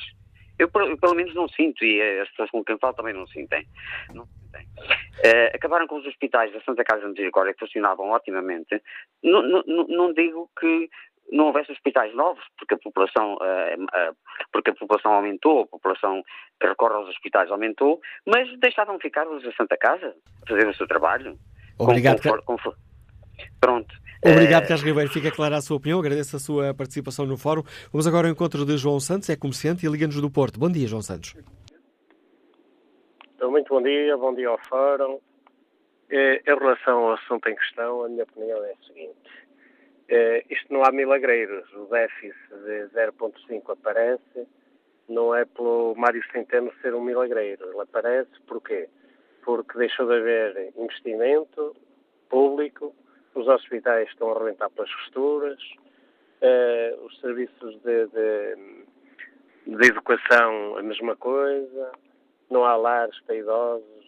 eu, eu, pelo menos não sinto, e as pessoas com quem falo também não sentem. Não sentem. Uh, acabaram com os hospitais da Santa Casa de Misericórdia, que funcionavam otimamente. Não, não, não digo que não houvesse hospitais novos, porque a população, uh, uh, porque a população aumentou, a população que recorre aos hospitais aumentou, mas deixaram ficar os da Santa Casa fazer o seu trabalho. Obrigado. Com, com, pronto. Obrigado, Carlos Ribeiro. Fica clara a sua opinião. Agradeço a sua participação no fórum. Vamos agora ao encontro de João Santos, é comerciante e liga-nos do Porto. Bom dia, João Santos. Então, muito bom dia, bom dia ao Fórum. Eh, em relação ao assunto em questão, a minha opinião é a seguinte. Eh, isto não há milagreiros. O déficit de 0,5 aparece, não é pelo Mário Centeno ser um milagreiro. Ele aparece porquê? Porque deixou de haver investimento público, os hospitais estão a arrebentar pelas costuras, eh, os serviços de, de, de educação a mesma coisa, não há lares para idosos,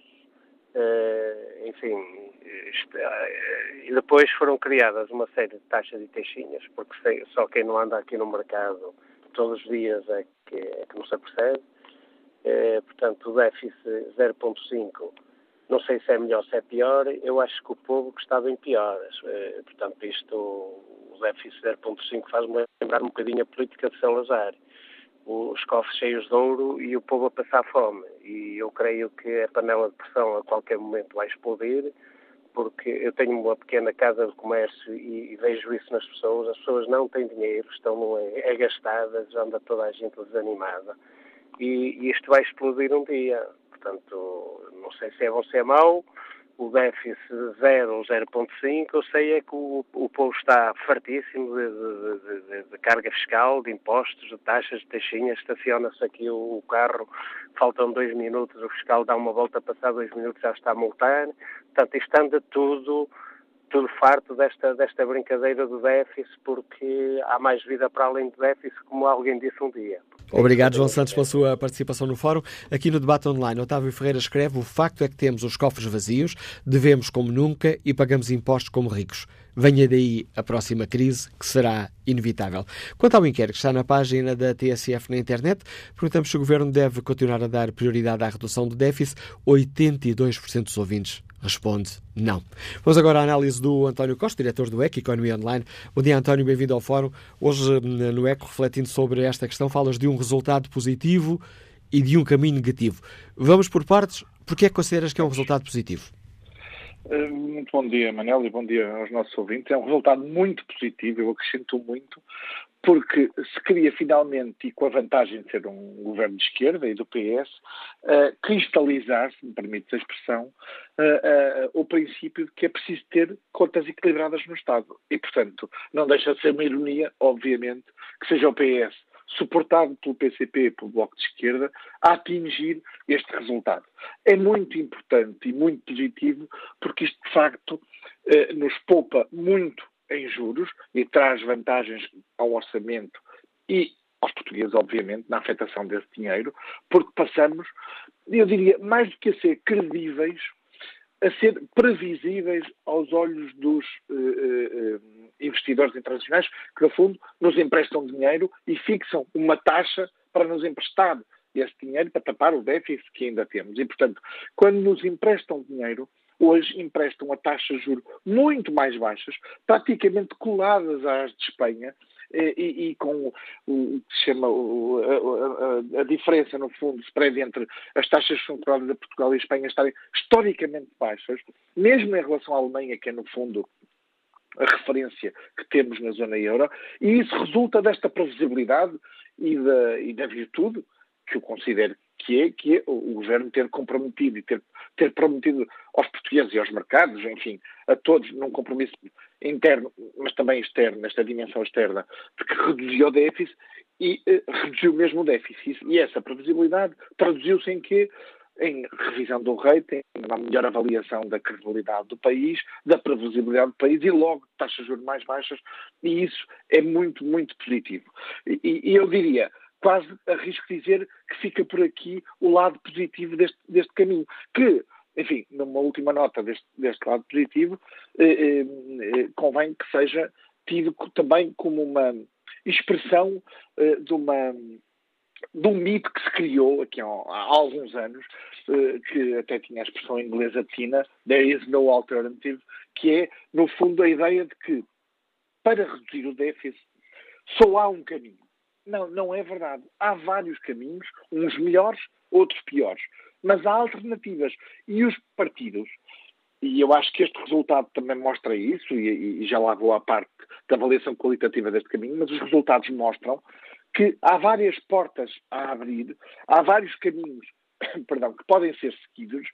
uh, enfim, isto, uh, e depois foram criadas uma série de taxas e taxinhas, porque sei, só quem não anda aqui no mercado todos os dias é que, é que não se apercebe. Uh, portanto, o déficit 0.5, não sei se é melhor ou se é pior, eu acho que o povo que está bem pior. portanto, isto, o déficit 0.5 faz-me lembrar um bocadinho a política de Salazar os cofres cheios de ouro e o povo a passar fome. E eu creio que a panela de pressão a qualquer momento vai explodir, porque eu tenho uma pequena casa de comércio e, vejo isso nas pessoas. As pessoas não têm dinheiro, estão é, gastadas, anda toda a gente desanimada. E isto vai explodir um dia. Portanto, não sei se é bom ou se é mau, o déficit 0 ou 0,5, eu sei é que o, o povo está fartíssimo de, de, de, de, carga fiscal, de impostos, de taxas, de taxinhas, estaciona-se aqui o, o, carro, faltam dois minutos, o fiscal dá uma volta, passar dois minutos já está a multar, portanto isto anda tudo, tudo farto desta, desta brincadeira do déficit, porque há mais vida para além do déficit, como alguém disse um dia. Obrigado, João Santos, pela sua participação no fórum. Aqui no debate online, Otávio Ferreira escreve: o facto é que temos os cofres vazios, devemos como nunca e pagamos impostos como ricos. Venha daí a próxima crise, que será inevitável. Quanto ao inquérito que está na página da TSF na internet, perguntamos se o Governo deve continuar a dar prioridade à redução do déficit. 82% dos ouvintes responde não. Vamos agora à análise do António Costa, diretor do ECO Economia Online. Bom dia, António, bem-vindo ao Fórum. Hoje, hum, no ECO, refletindo sobre esta questão, falas de um resultado positivo e de um caminho negativo. Vamos por partes. Por que é que consideras que é um resultado positivo? Eh, muito bom dia, Manel, e bom dia aos nossos ouvintes. É um resultado muito positivo, eu acrescento muito, porque se queria finalmente, e com a vantagem de ser um governo de esquerda e do PS, uh, cristalizar, se me permite a expressão, uh, uh, o princípio de que é preciso ter contas equilibradas no Estado. E, portanto, não deixa de ser uma ironia, obviamente, que seja o PS, suportado pelo PCP pelo Bloco de Esquerda, a atingir este resultado. É muito importante e muito positivo, porque isto, de facto, nos poupa muito em juros e traz vantagens ao orçamento e aos portugueses, obviamente, na afetação desse dinheiro, porque passamos, eu diria, mais do que a ser credíveis, a ser previsíveis aos olhos dos uh, uh, investidores internacionais, que, no fundo, nos emprestam dinheiro e fixam uma taxa para nos emprestar esse dinheiro para tapar o déficit que ainda temos. E, portanto, quando nos emprestam dinheiro, hoje emprestam a taxas de juros muito mais baixas, praticamente coladas às de Espanha, e, e, com o que se chama a, a, a, diferença, no fundo, spread entre as taxas controladas de Portugal e Espanha estarem historicamente baixas, mesmo em relação à Alemanha, que é, no fundo, a referência que temos na zona euro, e isso resulta desta previsibilidade e da, e da virtude, que eu considero que é, que é o governo ter comprometido e ter, ter prometido aos portugueses e aos mercados, enfim, a todos, num compromisso interno, mas também externo, nesta dimensão externa, de que reduziu o déficit e eh, reduziu mesmo o déficit. E essa previsibilidade traduziu-se em que? Em revisão do rating, uma melhor avaliação da credibilidade do país, da previsibilidade do país e logo taxas de juros mais baixas, e isso é muito, muito positivo. E, e eu diria, quase arrisco dizer que fica por aqui o lado positivo deste, deste caminho, que, enfim, numa última nota deste, deste lado positivo, eh, eh, convém que seja tido também como uma expressão eh, de uma de um mito que se criou aqui há, há alguns anos, eh, que até tinha a expressão inglesa tina, there is no alternative, que é, no fundo, a ideia de que para reduzir o déficit só há um caminho não, não é verdade. Há vários caminhos, uns melhores, outros piores. Mas há alternativas. E os partidos, e eu acho que este resultado também mostra isso, e, e já lá vou à parte da avaliação qualitativa deste caminho, mas os resultados mostram que há várias portas a abrir, há vários caminhos perdão, que podem ser seguidos.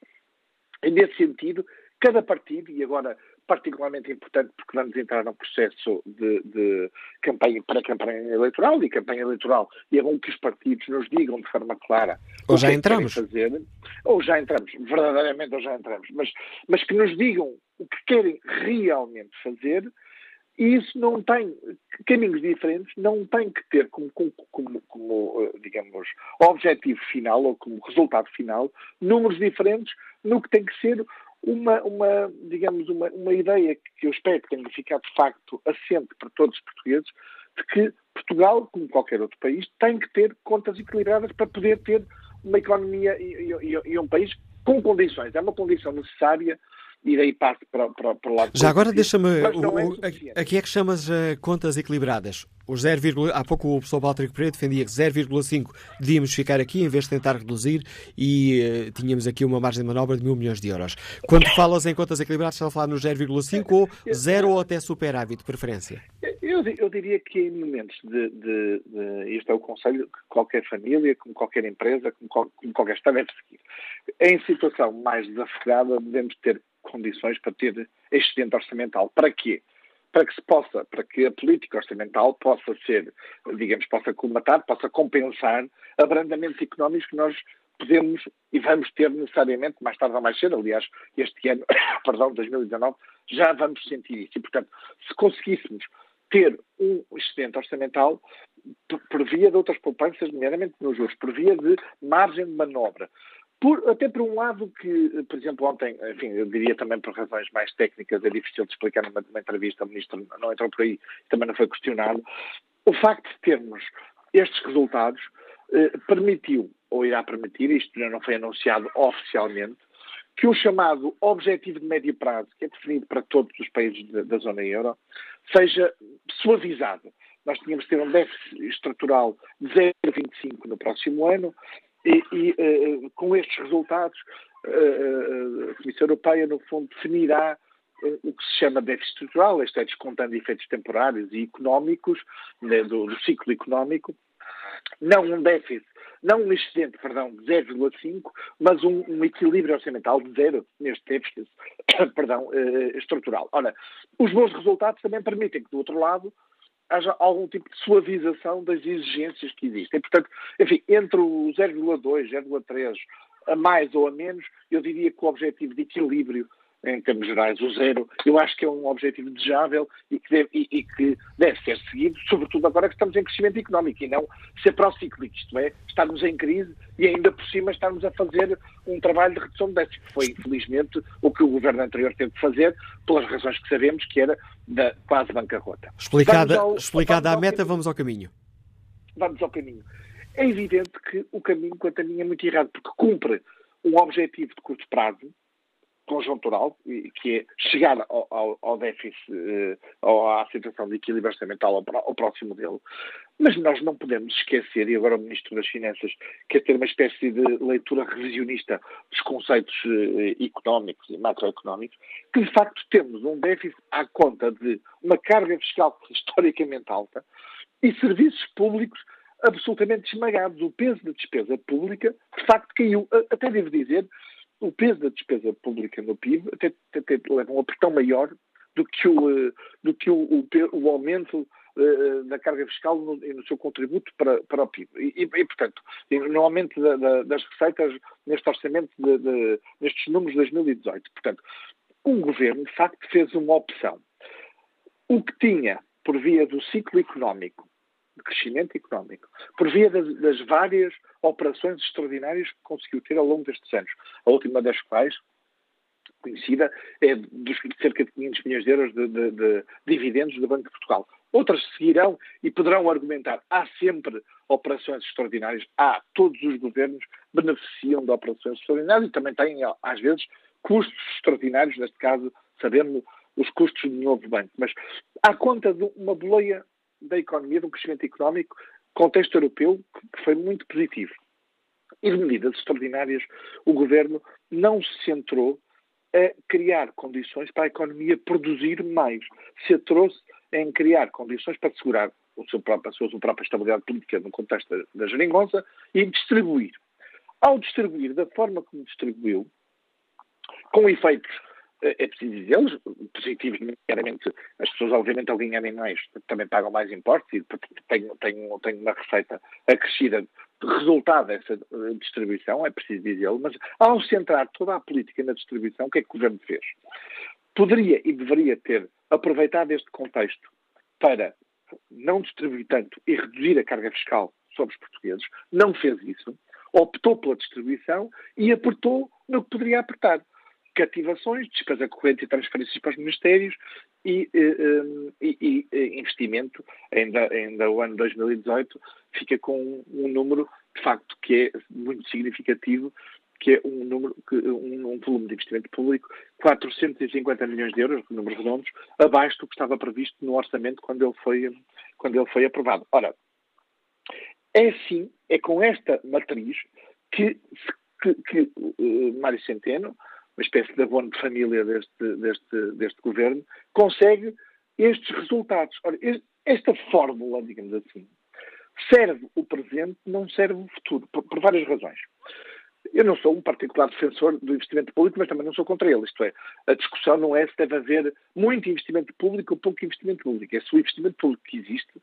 E nesse sentido, cada partido, e agora particularmente importante porque vamos entrar num processo de, de campanha para campanha eleitoral e campanha eleitoral e é bom que os partidos nos digam de forma clara ou já é entramos. fazer, ou já entramos verdadeiramente ou já entramos mas mas que nos digam o que querem realmente fazer e isso não tem, caminhos diferentes, não tem que ter como, como, como, como, digamos, objetivo final ou como resultado final números diferentes no que tem que ser uma, uma digamos, uma, uma ideia que eu espero que tenha ficado de facto assente para todos os portugueses, de que Portugal, como qualquer outro país, tem que ter contas equilibradas para poder ter uma economia e, e, e um país com condições. É uma condição necessária e daí passo para, para, para o lado. Já agora deixa-me. É aqui é que chamas uh, contas equilibradas. Os 0, há pouco o professor Walter Pereira defendia que 0,5 devíamos ficar aqui em vez de tentar reduzir e uh, tínhamos aqui uma margem de manobra de mil milhões de euros. Quando falas em contas equilibradas, estás a falar no 0,5 ou 0 ou até superávit, de preferência? Eu, eu, diria que em momentos de, de, de, Este é o conselho que qualquer família, como qualquer empresa, como, como qualquer Estado deve seguir. Em situação mais desafogada, devemos ter condições para ter excedente orçamental. Para quê? Para que se possa, para que a política orçamental possa ser, digamos, possa colmatar, possa compensar abrandamentos económicos que nós podemos e vamos ter necessariamente, mais tarde ou mais cedo, aliás, este ano, perdão, 2019, já vamos sentir isso. E, portanto, se conseguíssemos ter um excedente orçamental por via de outras poupanças, nomeadamente nos juros, por via de margem de manobra, por, até por um lado que, por exemplo, ontem, enfim, eu diria também por razões mais técnicas, é difícil de explicar numa, numa entrevista, o ministro não entrou por aí, também não foi questionado, o facto de termos estes resultados eh, permitiu, ou irá permitir, isto não foi anunciado oficialmente, que o chamado objetivo de médio prazo, que é definido para todos os países da, da zona euro, seja suavizado. Nós tínhamos de ter um déficit estrutural de 0,25 no próximo ano, e, e uh, com estes resultados, uh, a Comissão Europeia, no fundo, definirá o que se chama déficit estrutural, isto é, descontando efeitos temporários e económicos né, do, do, ciclo económico, não um déficit, não um excedente, perdão, de 0,5, mas um, um, equilíbrio orçamental de zero neste déficit, perdão, estrutural. Ora, os bons resultados também permitem que, do outro lado, haja algum tipo de suavização das exigências que existem. Portanto, enfim, entre o 0,2, 0,3, a mais ou a menos, eu diria que o objetivo de equilíbrio em termos gerais, o zero, eu acho que é um objetivo desejável e que deve, e, e que deve ser seguido, sobretudo agora que estamos em crescimento económico e não ser pró-cíclico, isto é, estarmos em crise e ainda por cima estarmos a fazer um trabalho de redução de déficit, que foi infelizmente o que o governo anterior teve de fazer, pelas razões que sabemos que era da quase bancarrota. Explicada, ao, explicada a meta, caminho. vamos ao caminho. Vamos ao caminho. É evidente que o caminho, quanto a mim, é muito errado, porque cumpre um objetivo de curto prazo, conjuntural, que é chegar ao, ao, ao déficit, eh, à situação de equilíbrio orçamental ao, ao, próximo dele. Mas nós não podemos esquecer, e agora o Ministro das Finanças quer ter uma espécie de leitura revisionista dos conceitos eh, económicos e macroeconómicos, que de facto temos um déficit à conta de uma carga fiscal historicamente alta e serviços públicos absolutamente esmagados. O peso da despesa pública, de facto, caiu. Até devo dizer o peso da despesa pública no PIB até, até leva um apertão maior do que o, eh, do que o, o, o aumento da carga fiscal no, no, seu contributo para, para o PIB. E, e portanto, no aumento da, da, das receitas neste orçamento, de, de, nestes números de 2018. Portanto, o governo, de facto, fez uma opção. O que tinha, por via do ciclo económico, crescimento económico, por via das, das, várias operações extraordinárias que conseguiu ter ao longo destes anos. A última das quais, conhecida, é dos cerca de 500 milhões de euros de, de, de dividendos do Banco de Portugal. Outras seguirão e poderão argumentar. Há sempre operações extraordinárias, há, todos os governos beneficiam de operações extraordinárias e também têm, às vezes, custos extraordinários, neste caso, sabemos os custos do novo banco. Mas há conta de uma boleia da economia, de um crescimento económico, contexto europeu, que foi muito positivo. E de medidas extraordinárias, o governo não se centrou a criar condições para a economia produzir mais. Se trouxe em criar condições para assegurar o seu próprio, a sua própria estabilidade política no contexto da, da geringonça e distribuir. ao distribuir da forma como distribuiu, com efeitos é, é preciso dizê-los, positivos, nomeadamente, as pessoas, obviamente, ao ganharem mais, também pagam mais impostos e têm, têm, têm uma receita acrescida resultado dessa eh, distribuição, é preciso dizê-lo, mas ao centrar toda a política na distribuição, o que é que o governo fez? Poderia e deveria ter aproveitado este contexto para não distribuir tanto e reduzir a carga fiscal sobre os portugueses, não fez isso, optou pela distribuição e apertou no que poderia apertar cativações, despesa corrente e transferências para os ministérios e, eh, eh, e, e investimento, ainda, ainda o ano 2018, fica com um número, de facto, que é muito significativo, que é um número, um, um volume de investimento público, 450 milhões de euros, números redondos, abaixo do que estava previsto no orçamento quando ele foi, quando ele foi aprovado. Ora, é assim, é com esta matriz que, que, que uh, Mário Centeno, uma espécie de abono de família deste, deste, deste governo, consegue estes resultados. Ora, esta fórmula, digamos assim, serve o presente, não serve o futuro, por, por, várias razões. Eu não sou um particular defensor do investimento público, mas também não sou contra ele. Isto é, a discussão não é se deve haver muito investimento público ou pouco investimento público. É se o investimento público que existe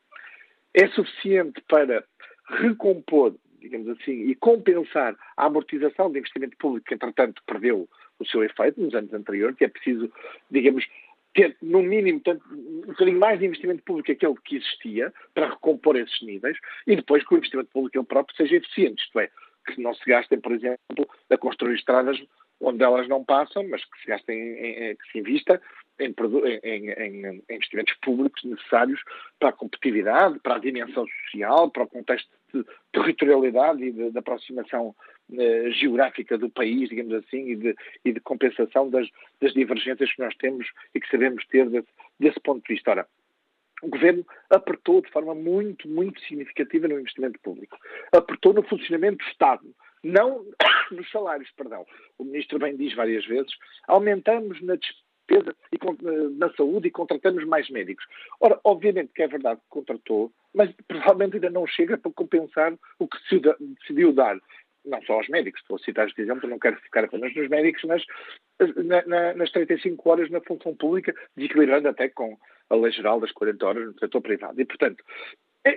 é suficiente para recompor, digamos assim, e compensar a amortização de investimento público que, entretanto, perdeu o seu efeito nos anos anteriores, que é preciso, digamos, ter, no mínimo, tanto, um bocadinho mais de investimento público que aquele que existia para recompor esses níveis e depois que o investimento público ele próprio seja eficiente, isto é, que não se gastem, por exemplo, a construir estradas onde elas não passam, mas que se gastem, em, em, que se invista em, em, investimentos públicos necessários para a competitividade, para a dimensão social, para o contexto de territorialidade e de, de aproximação eh, geográfica do país, digamos assim, e de, e de compensação das, das, divergências que nós temos e que sabemos ter desse, desse ponto de vista. Ora, o governo apertou de forma muito, muito significativa no investimento público. Apertou no funcionamento do Estado, não nos salários, perdão. O ministro bem diz várias vezes, aumentamos na despesa e na saúde e contratamos mais médicos. Ora, obviamente que é verdade que contratou, mas provavelmente ainda não chega para compensar o que decidiu dar não só aos médicos, estou a citar este exemplo, não quero ficar apenas nos médicos, mas na, na, nas 35 horas na função pública, desequilibrando até com a lei geral das 40 horas no setor privado. E, portanto,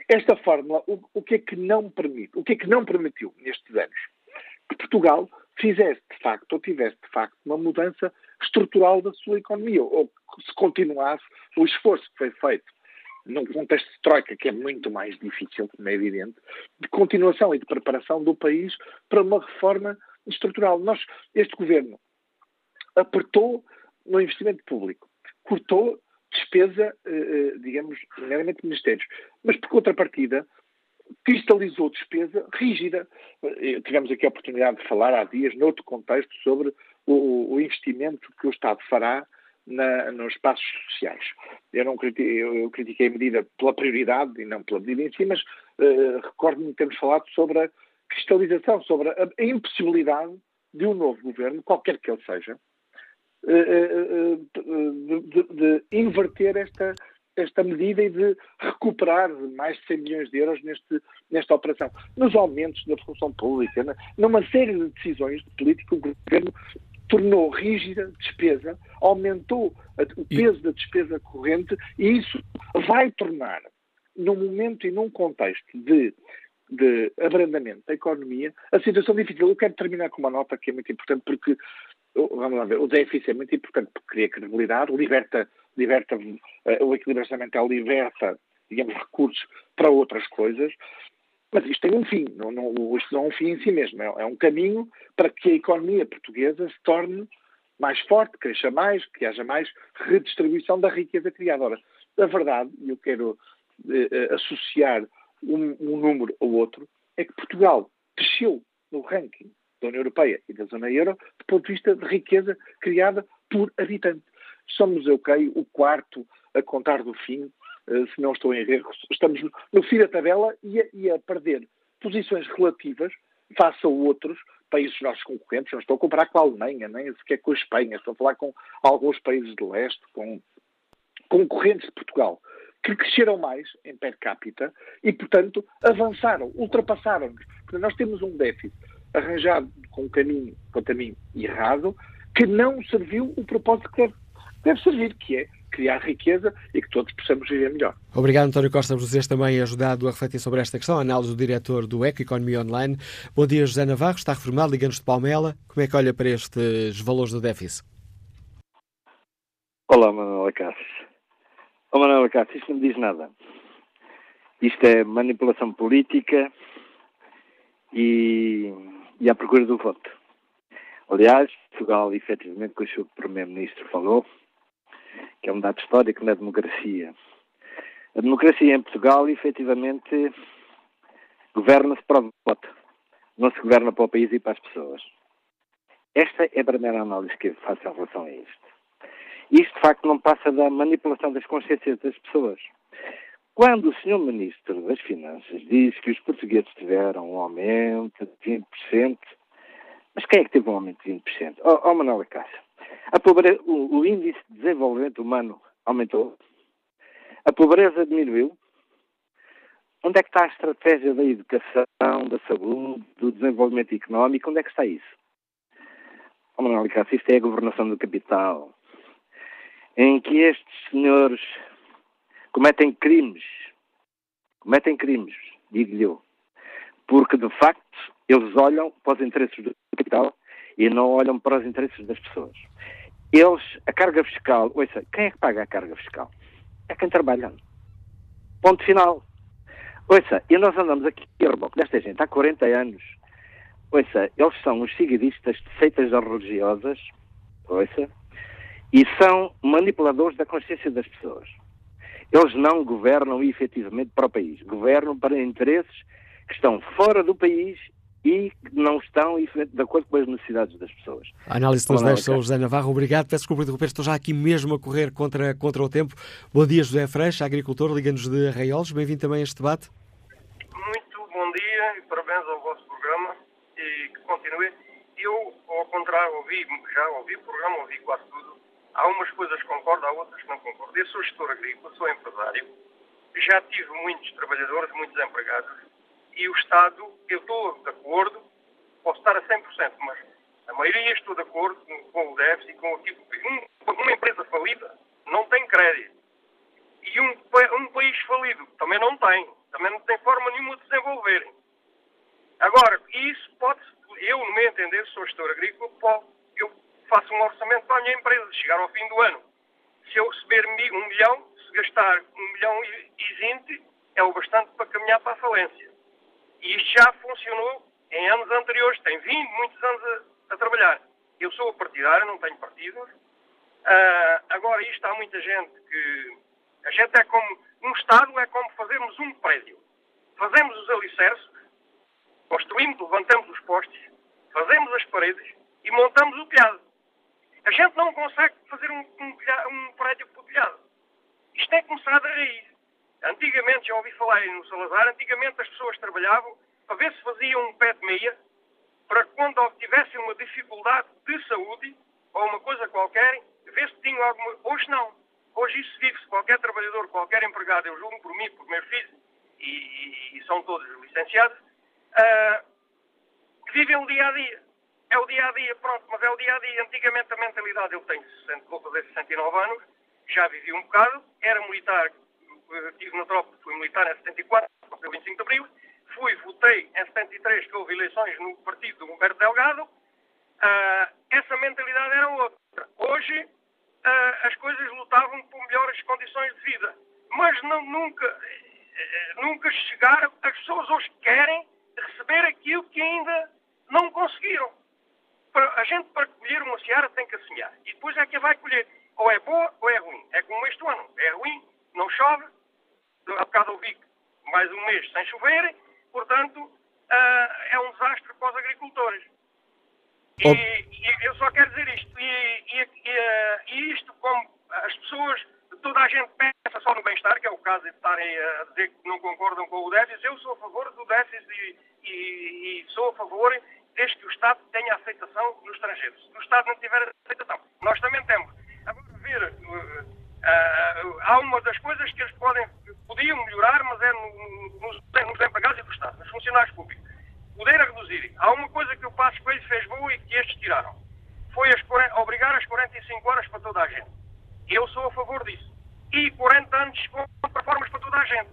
esta fórmula, o, o que é que não permite, o que é que não permitiu nestes anos? Que Portugal fizesse de facto, ou tivesse de facto, uma mudança estrutural da sua economia, ou se continuasse o esforço que foi feito num contexto de troika que é muito mais difícil, como é evidente, de continuação e de preparação do país para uma reforma estrutural. Nós, este governo apertou no investimento público, cortou despesa, eh, eh, digamos, meramente ministérios, mas por contrapartida cristalizou despesa rígida. Eh, tivemos aqui a oportunidade de falar há dias, noutro contexto, sobre o investimento que o Estado fará na, nos espaços sociais. Eu, não critiquei, eu critiquei a medida pela prioridade e não pela medida em si, mas uh, recordo-me de termos falado sobre a cristalização, sobre a, a, impossibilidade de um novo governo, qualquer que ele seja, uh, uh, de, de, de, inverter esta, esta medida e de recuperar mais de 100 milhões de euros neste, nesta operação. Nos aumentos da função pública, numa série de decisões de política, o governo tornou rígida a despesa, aumentou o peso da despesa corrente e isso vai tornar, num momento e num contexto de, de abrandamento da economia, a situação difícil. Eu quero terminar com uma nota que é muito importante porque, vamos lá ver, o déficit é muito importante porque cria credibilidade, liberta, liberta uh, o equilíbrio orçamental liberta, digamos, recursos para outras coisas, mas isto tem um fim, não, não, isto não é um fim em si mesmo, é, é um caminho para que a economia portuguesa se torne mais forte, cresça mais, que haja mais redistribuição da riqueza criada. Ora, a verdade, e eu quero eh, eh, associar um, um, número ao outro, é que Portugal desceu no ranking da União Europeia e da zona euro do ponto de vista de riqueza criada por habitante. Somos, eu creio, o quarto a contar do fim se não estou em erro, estamos no fim da tabela e a, e a perder posições relativas face a outros países nossos concorrentes. Não estou a comparar com a Alemanha, nem sequer com a Espanha, estou a falar com alguns países de leste, com concorrentes de Portugal, que cresceram mais em per capita e, portanto, avançaram, ultrapassaram-nos. Nós temos um déficit arranjado com um caminho, com um caminho errado, que não serviu o propósito que deve, deve servir, que é criar riqueza e que todos possamos viver melhor. Obrigado, António Costa, por vocês também ajudado a refletir sobre esta questão. A análise do diretor do Eco Economia Online. Bom dia, José Navarro, está reformado, liga-nos de Palmela. Como é que olha para estes valores do déficit? Olá, Manuela Cássio. Oh, Manuela Cássio, isto não me diz nada. Isto é manipulação política e, e à procura do voto. Aliás, Portugal, efetivamente, com o que o Primeiro-Ministro falou, que é um dado histórico na democracia. A democracia em Portugal, efetivamente, governa-se para o voto. Não se governa para o país e para as pessoas. Esta é a primeira análise que faço em relação a isto. Isto, de facto, não passa da manipulação das consciências das pessoas. Quando o Sr. Ministro das Finanças diz que os portugueses tiveram um aumento de 20%, mas quem é que teve um aumento de 20%? Oh, oh Manuel Cássio, pobreza, o, o índice de desenvolvimento humano aumentou, a pobreza diminuiu, Onde é que está a estratégia da educação, da saúde, do desenvolvimento económico? Onde é que está isso? Oh, Manuel Cássio, isto é a governação do capital, em que estes senhores cometem crimes, cometem crimes, digo-lhe eu, porque de facto eles olham para os interesses do capital e não olham para os interesses das pessoas. Eles, a carga fiscal, ouça, quem é que paga a carga fiscal? É quem trabalha. Ponto final. Ouça, e nós andamos aqui reboque desta gente há 40 anos. Ouça, eles são os seguidistas de seitas religiosas, ouça, e são manipuladores da consciência das pessoas. Eles não governam efetivamente para o país, governam para interesses que estão fora do país e que não estão de acordo com as necessidades das pessoas. A análise que nos deixa o José Navarro. Obrigado. Peço desculpa de interromper, estou já aqui mesmo a correr contra, contra o tempo. Bom dia, José Freixo, agricultor, liga-nos de Arraiolos. Bem-vindo também a este debate. Muito bom dia e parabéns ao vosso programa e que continue. Eu, ao contrário, ouvi, já ouvi o programa, ouvi quase tudo. Há umas coisas que concordo, há outras que não concordo. Eu sou gestor agrícola, sou empresário, já tive muitos trabalhadores, muitos empregados e o Estado, eu estou de acordo, posso estar a 100%, mas a maioria estou de acordo com o déficit, com aquilo um, uma empresa falida não tem crédito. E um, um país falido também não tem. Também não tem forma nenhuma de desenvolverem. Agora, isso pode eu, no meu entender, sou gestor agrícola, pode, eu faço um orçamento para a minha empresa, chegar ao fim do ano. Se eu receber um milhão, se gastar um milhão e vinte, é o bastante para caminhar para a falência. E isto já funcionou em anos anteriores, tem vindo muitos anos a, a trabalhar. Eu sou partidário, não tenho partidos. Uh, agora, isto há muita gente que. A gente é como. Um Estado é como fazermos um prédio. Fazemos os alicerces, construímos, levantamos os postes, fazemos as paredes e montamos o telhado. A gente não consegue fazer um, um, um prédio por telhado. Isto tem que começar da raiz. Antigamente, já ouvi falar no Salazar, antigamente as pessoas trabalhavam para ver se faziam um pé de meia, para quando obtivessem uma dificuldade de saúde ou uma coisa qualquer, ver se tinham alguma. Hoje não. Hoje isso vive-se. Qualquer trabalhador, qualquer empregado, eu julgo por mim, por meu filho, e, e, e são todos licenciados, uh, vivem o dia a dia. É o dia a dia, pronto, mas é o dia a dia. Antigamente a mentalidade, eu tenho 60, vou fazer 69 anos, já vivi um bocado, era militar estive na tropa, fui militar em 74, o 25 de Abril, fui, votei em 73, que houve eleições no partido do Humberto Delgado, uh, essa mentalidade era outra. Hoje uh, as coisas lutavam por melhores condições de vida, mas não, nunca, nunca chegaram, as pessoas hoje querem receber aquilo que ainda não conseguiram. A gente, para colher uma seara, tem que assemelhar. E depois é que vai colher. Ou é boa ou é ruim. É como este ano. É ruim, não chove, há bocado ouvi mais um mês sem chover, portanto, uh, é um desastre para os agricultores. E, e eu só quero dizer isto, e, e, e, isto como as pessoas, toda a gente pensa só no bem-estar, que é o caso de estarem a dizer que não concordam com o déficit, eu sou a favor do déficit e, sou a favor desde que o Estado tenha aceitação nos estrangeiros. Se o Estado não tiver aceitação, nós também temos. Agora, ver, Uh, há uma das coisas que eles podem, podiam melhorar, mas é no, no, nos, empregados e do Estado, nos funcionários públicos. Poder a reduzir. Há uma coisa que o Passo Coelho fez boa e que estes tiraram. Foi as, obrigar as 45 horas para toda a gente. Eu sou a favor disso. E 40 anos com performance para toda a gente.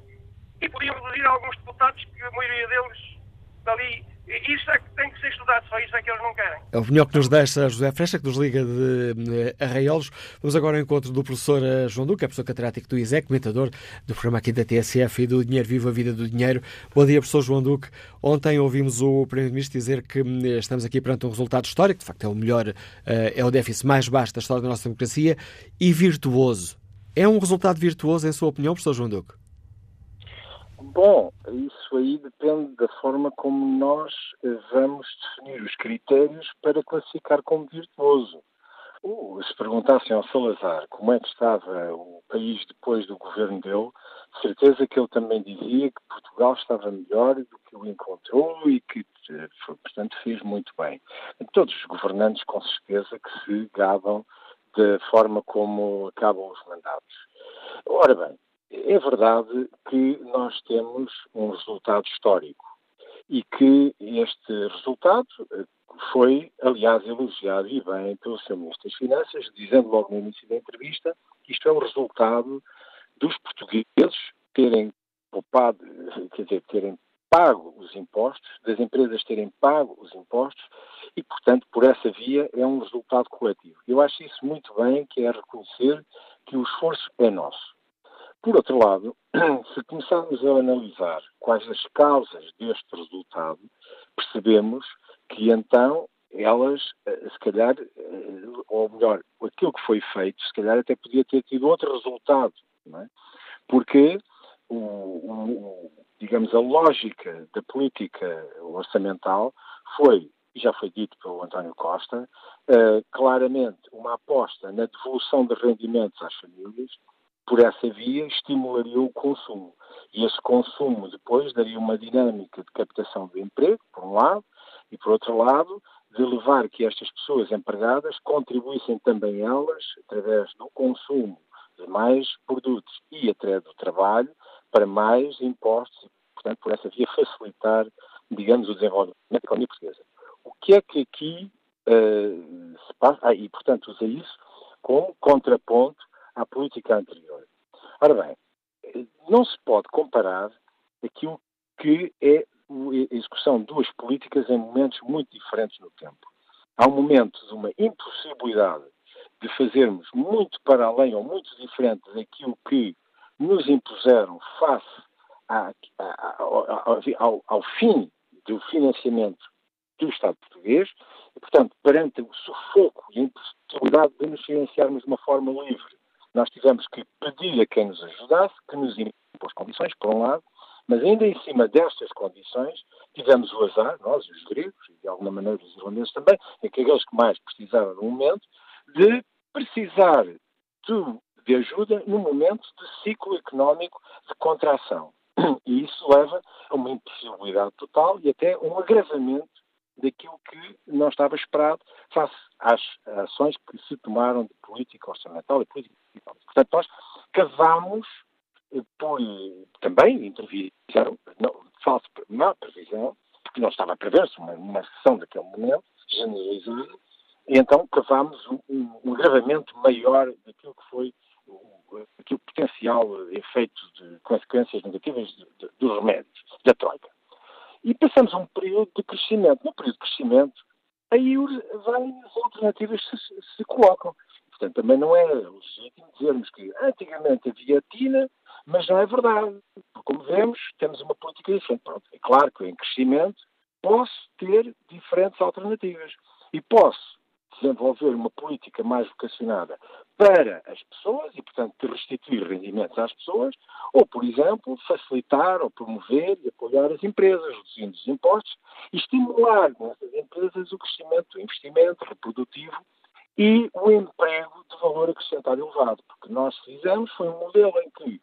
E podiam reduzir alguns deputados, que a maioria deles dali isso é que tem que ser estudado, só isso é que eles não querem. É a opinião que nos deixa José Frecha, que nos liga de Arraiolos. Vamos agora ao encontro do professor eh, João Duque, é professor catedrático do ISEC, comentador do programa aqui da TSF e do Dinheiro Vivo, a Vida do Dinheiro. Bom dia, professor João Duque. Ontem ouvimos o Primeiro-Ministro dizer que hum, estamos aqui perante um resultado histórico, de facto é o melhor, eh, é o déficit mais baixo da história da nossa democracia e virtuoso. É um resultado virtuoso, em sua opinião, professor João Duque? Bom, isso aí depende da forma como nós vamos definir os critérios para classificar como virtuoso. Se perguntassem ao Salazar como é que estava o país depois do governo dele, certeza que ele também dizia que Portugal estava melhor do que o encontrou e que, portanto, fez muito bem. Todos os governantes, com certeza, que se gabam da forma como acabam os mandatos. Ora bem, é verdade que nós temos um resultado histórico e que este resultado foi, aliás, elogiado e bem pelo Sr. Ministro das Finanças, dizendo logo no início da entrevista que isto é o resultado dos portugueses terem poupado, quer dizer, terem pago os impostos, das empresas terem pago os impostos e, portanto, por essa via é um resultado coletivo. Eu acho isso muito bem, que é reconhecer que o esforço é nosso. Por outro lado, se começarmos a analisar quais as causas deste resultado, percebemos que então elas, eh, se calhar, eh, ou melhor, aquilo que foi feito, se calhar até podia ter tido outro resultado, é? Porque, o, o, digamos, a lógica da política orçamental foi, e já foi dito pelo António Costa, uh, claramente uma aposta na devolução de rendimentos às famílias, por essa via, estimularia o consumo. E esse consumo depois daria uma dinâmica de captação de emprego, por um lado, e por outro lado, de levar que estas pessoas empregadas contribuíssem também elas, através do consumo de mais produtos e através do trabalho, para mais impostos e, portanto, por essa via facilitar, digamos, o desenvolvimento da economia portuguesa. O que é que aqui uh, se passa? Ah, e, portanto, usa isso como contraponto à política anterior. Ora bem, não se pode comparar aquilo que é a execução de duas políticas em momentos muito diferentes no tempo. Há um momento de uma impossibilidade de fazermos muito para além ou muito diferente daquilo que nos impuseram face a, a, ao, ao fim do financiamento do Estado português e, portanto, perante o sufoco e a impossibilidade de nos financiarmos de uma forma livre nós tivemos que pedir a quem nos ajudasse que nos impôs condições, por um lado, mas ainda em cima destas condições tivemos o azar, nós os gregos, e de alguma maneira os irlandeses também, e aqueles que mais precisaram no momento, de precisar de, de ajuda no momento de ciclo económico de contração. E isso leva a uma impossibilidade total e até um agravamento daquilo que não estava esperado face às ações que se tomaram de política orçamental e política. Portanto, nós cavámos eh, por também intervisão, não, falsa má previsão, porque não estava prever-se uma, uma sessão daquele momento, generalizada, e então cavámos um, um, agravamento maior daquilo que foi aquilo potencial efeito de consequências negativas dos remédios, da Troika. E passamos a um período de crescimento. No período de crescimento, aí várias alternativas se, se colocam. Portanto, também não é legítimo dizermos que antigamente havia TINA, mas não é verdade. Porque, como vemos, temos uma política diferente. Pronto, é claro que em crescimento posso ter diferentes alternativas. E posso desenvolver uma política mais vocacionada para as pessoas e, portanto, restituir rendimentos às pessoas, ou, por exemplo, facilitar ou promover e apoiar as empresas, reduzindo os impostos e estimular nessas empresas o crescimento, o investimento reprodutivo e o emprego de valor acrescentado elevado. Porque nós fizemos foi um modelo em que,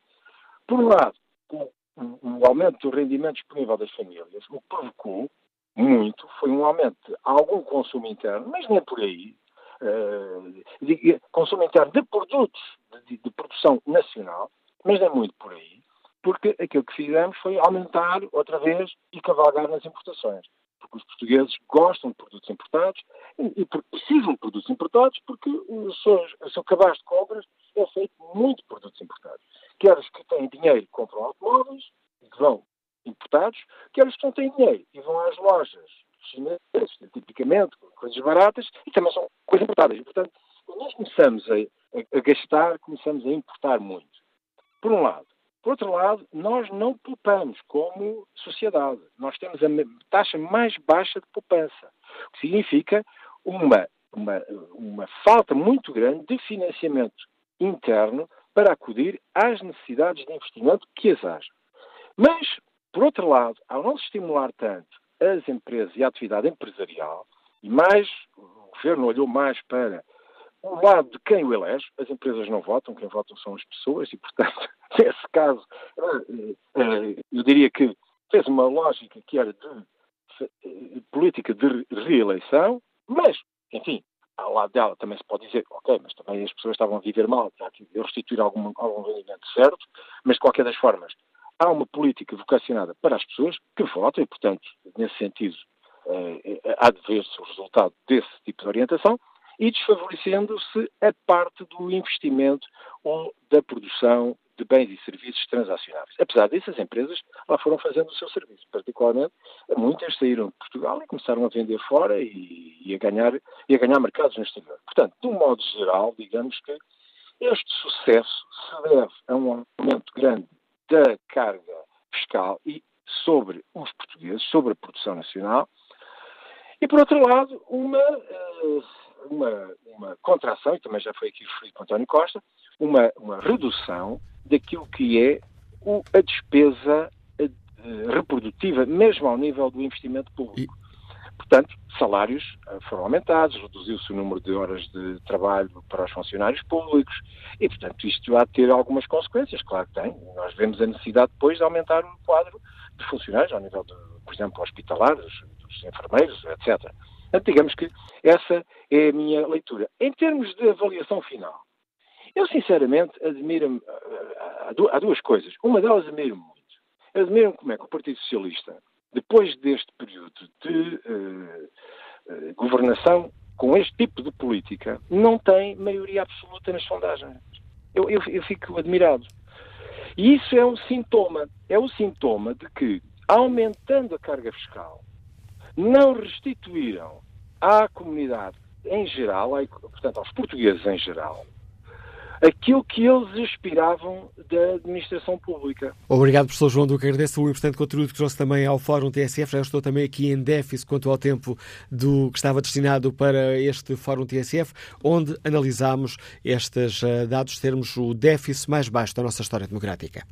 por um lado, o, o aumento do rendimento disponível das famílias, o que provocou muito, foi um aumento de algum consumo interno, mas nem por aí, uh, de, consumo interno de produtos de, de, produção nacional, mas nem muito por aí, porque aquilo que fizemos foi aumentar outra vez e cavalgar nas importações. Porque os portugueses gostam de produtos importados e, e precisam de produtos importados porque o seu, o seu cabaz de compras é feito muito produtos importados. Quer os que têm dinheiro compram automóveis e vão importados, quer os que não têm dinheiro e vão às lojas chinesas, tipicamente, coisas baratas, e também são coisas importadas. E, portanto, nós começamos a, a, a gastar, começamos a importar muito. Por um lado. Por outro lado, nós não poupamos como sociedade. Nós temos a taxa mais baixa de poupança, o que significa uma, uma, uma falta muito grande de financiamento interno para acudir às necessidades de investimento que as haja. Mas, por outro lado, ao não estimular tanto as empresas e a atividade empresarial, e mais, o governo olhou mais para o lado de quem o elege, as empresas não votam, quem votam são as pessoas, e, portanto, nesse caso, eh, eh, eu diria que fez uma lógica que era de política de reeleição, mas, enfim, ao lado dela também se pode dizer, ok, mas também as pessoas estavam a viver mal, há que restituir algum, algum rendimento certo, mas de qualquer das formas, há uma política vocacionada para as pessoas que votam e, portanto, nesse sentido, eh, há de ver-se o resultado desse tipo de orientação e desfavorecendo-se a parte do investimento ou da produção de bens e serviços transacionáveis. Apesar disso, as empresas lá foram fazendo o seu serviço. Particularmente, muitas saíram de Portugal e começaram a vender fora e, e, a, ganhar, e a ganhar mercados no exterior. Portanto, de um modo geral, digamos que este sucesso se deve a um aumento grande da carga fiscal e sobre os portugueses, sobre a produção nacional, e, por outro lado, uma, eh, uma, uma contração, e também já foi aqui referido por António Costa, uma, uma redução daquilo que é o, a despesa eh, reprodutiva, mesmo ao nível do investimento público. Portanto, salários eh, foram aumentados, reduziu-se o número de horas de trabalho para os funcionários públicos e, portanto, isto há de ter algumas consequências, claro que tem. Nós vemos a necessidade depois de aumentar o quadro de funcionários ao nível, de, por exemplo, hospitalar, dos, dos enfermeiros, etc. Portanto, digamos que essa é a minha leitura. Em termos de avaliação final, eu, sinceramente, admiro-me. Há duas coisas. Uma delas admiro-me muito. Admiro-me como é que o Partido Socialista, depois deste período de uh, uh, governação com este tipo de política, não tem maioria absoluta nas sondagens. Eu, eu, eu fico admirado. E isso é um sintoma. É o um sintoma de que, aumentando a carga fiscal, não restituíram à comunidade em geral, portanto, aos portugueses em geral, aquilo que eles aspiravam da administração pública. Obrigado, professor João Duque. Agradeço o importante contributo que trouxe também ao Fórum TSF. Já estou também aqui em déficit quanto ao tempo do que estava destinado para este Fórum TSF, onde analisámos estes eh, dados termos o déficit mais baixo da nossa história democrática.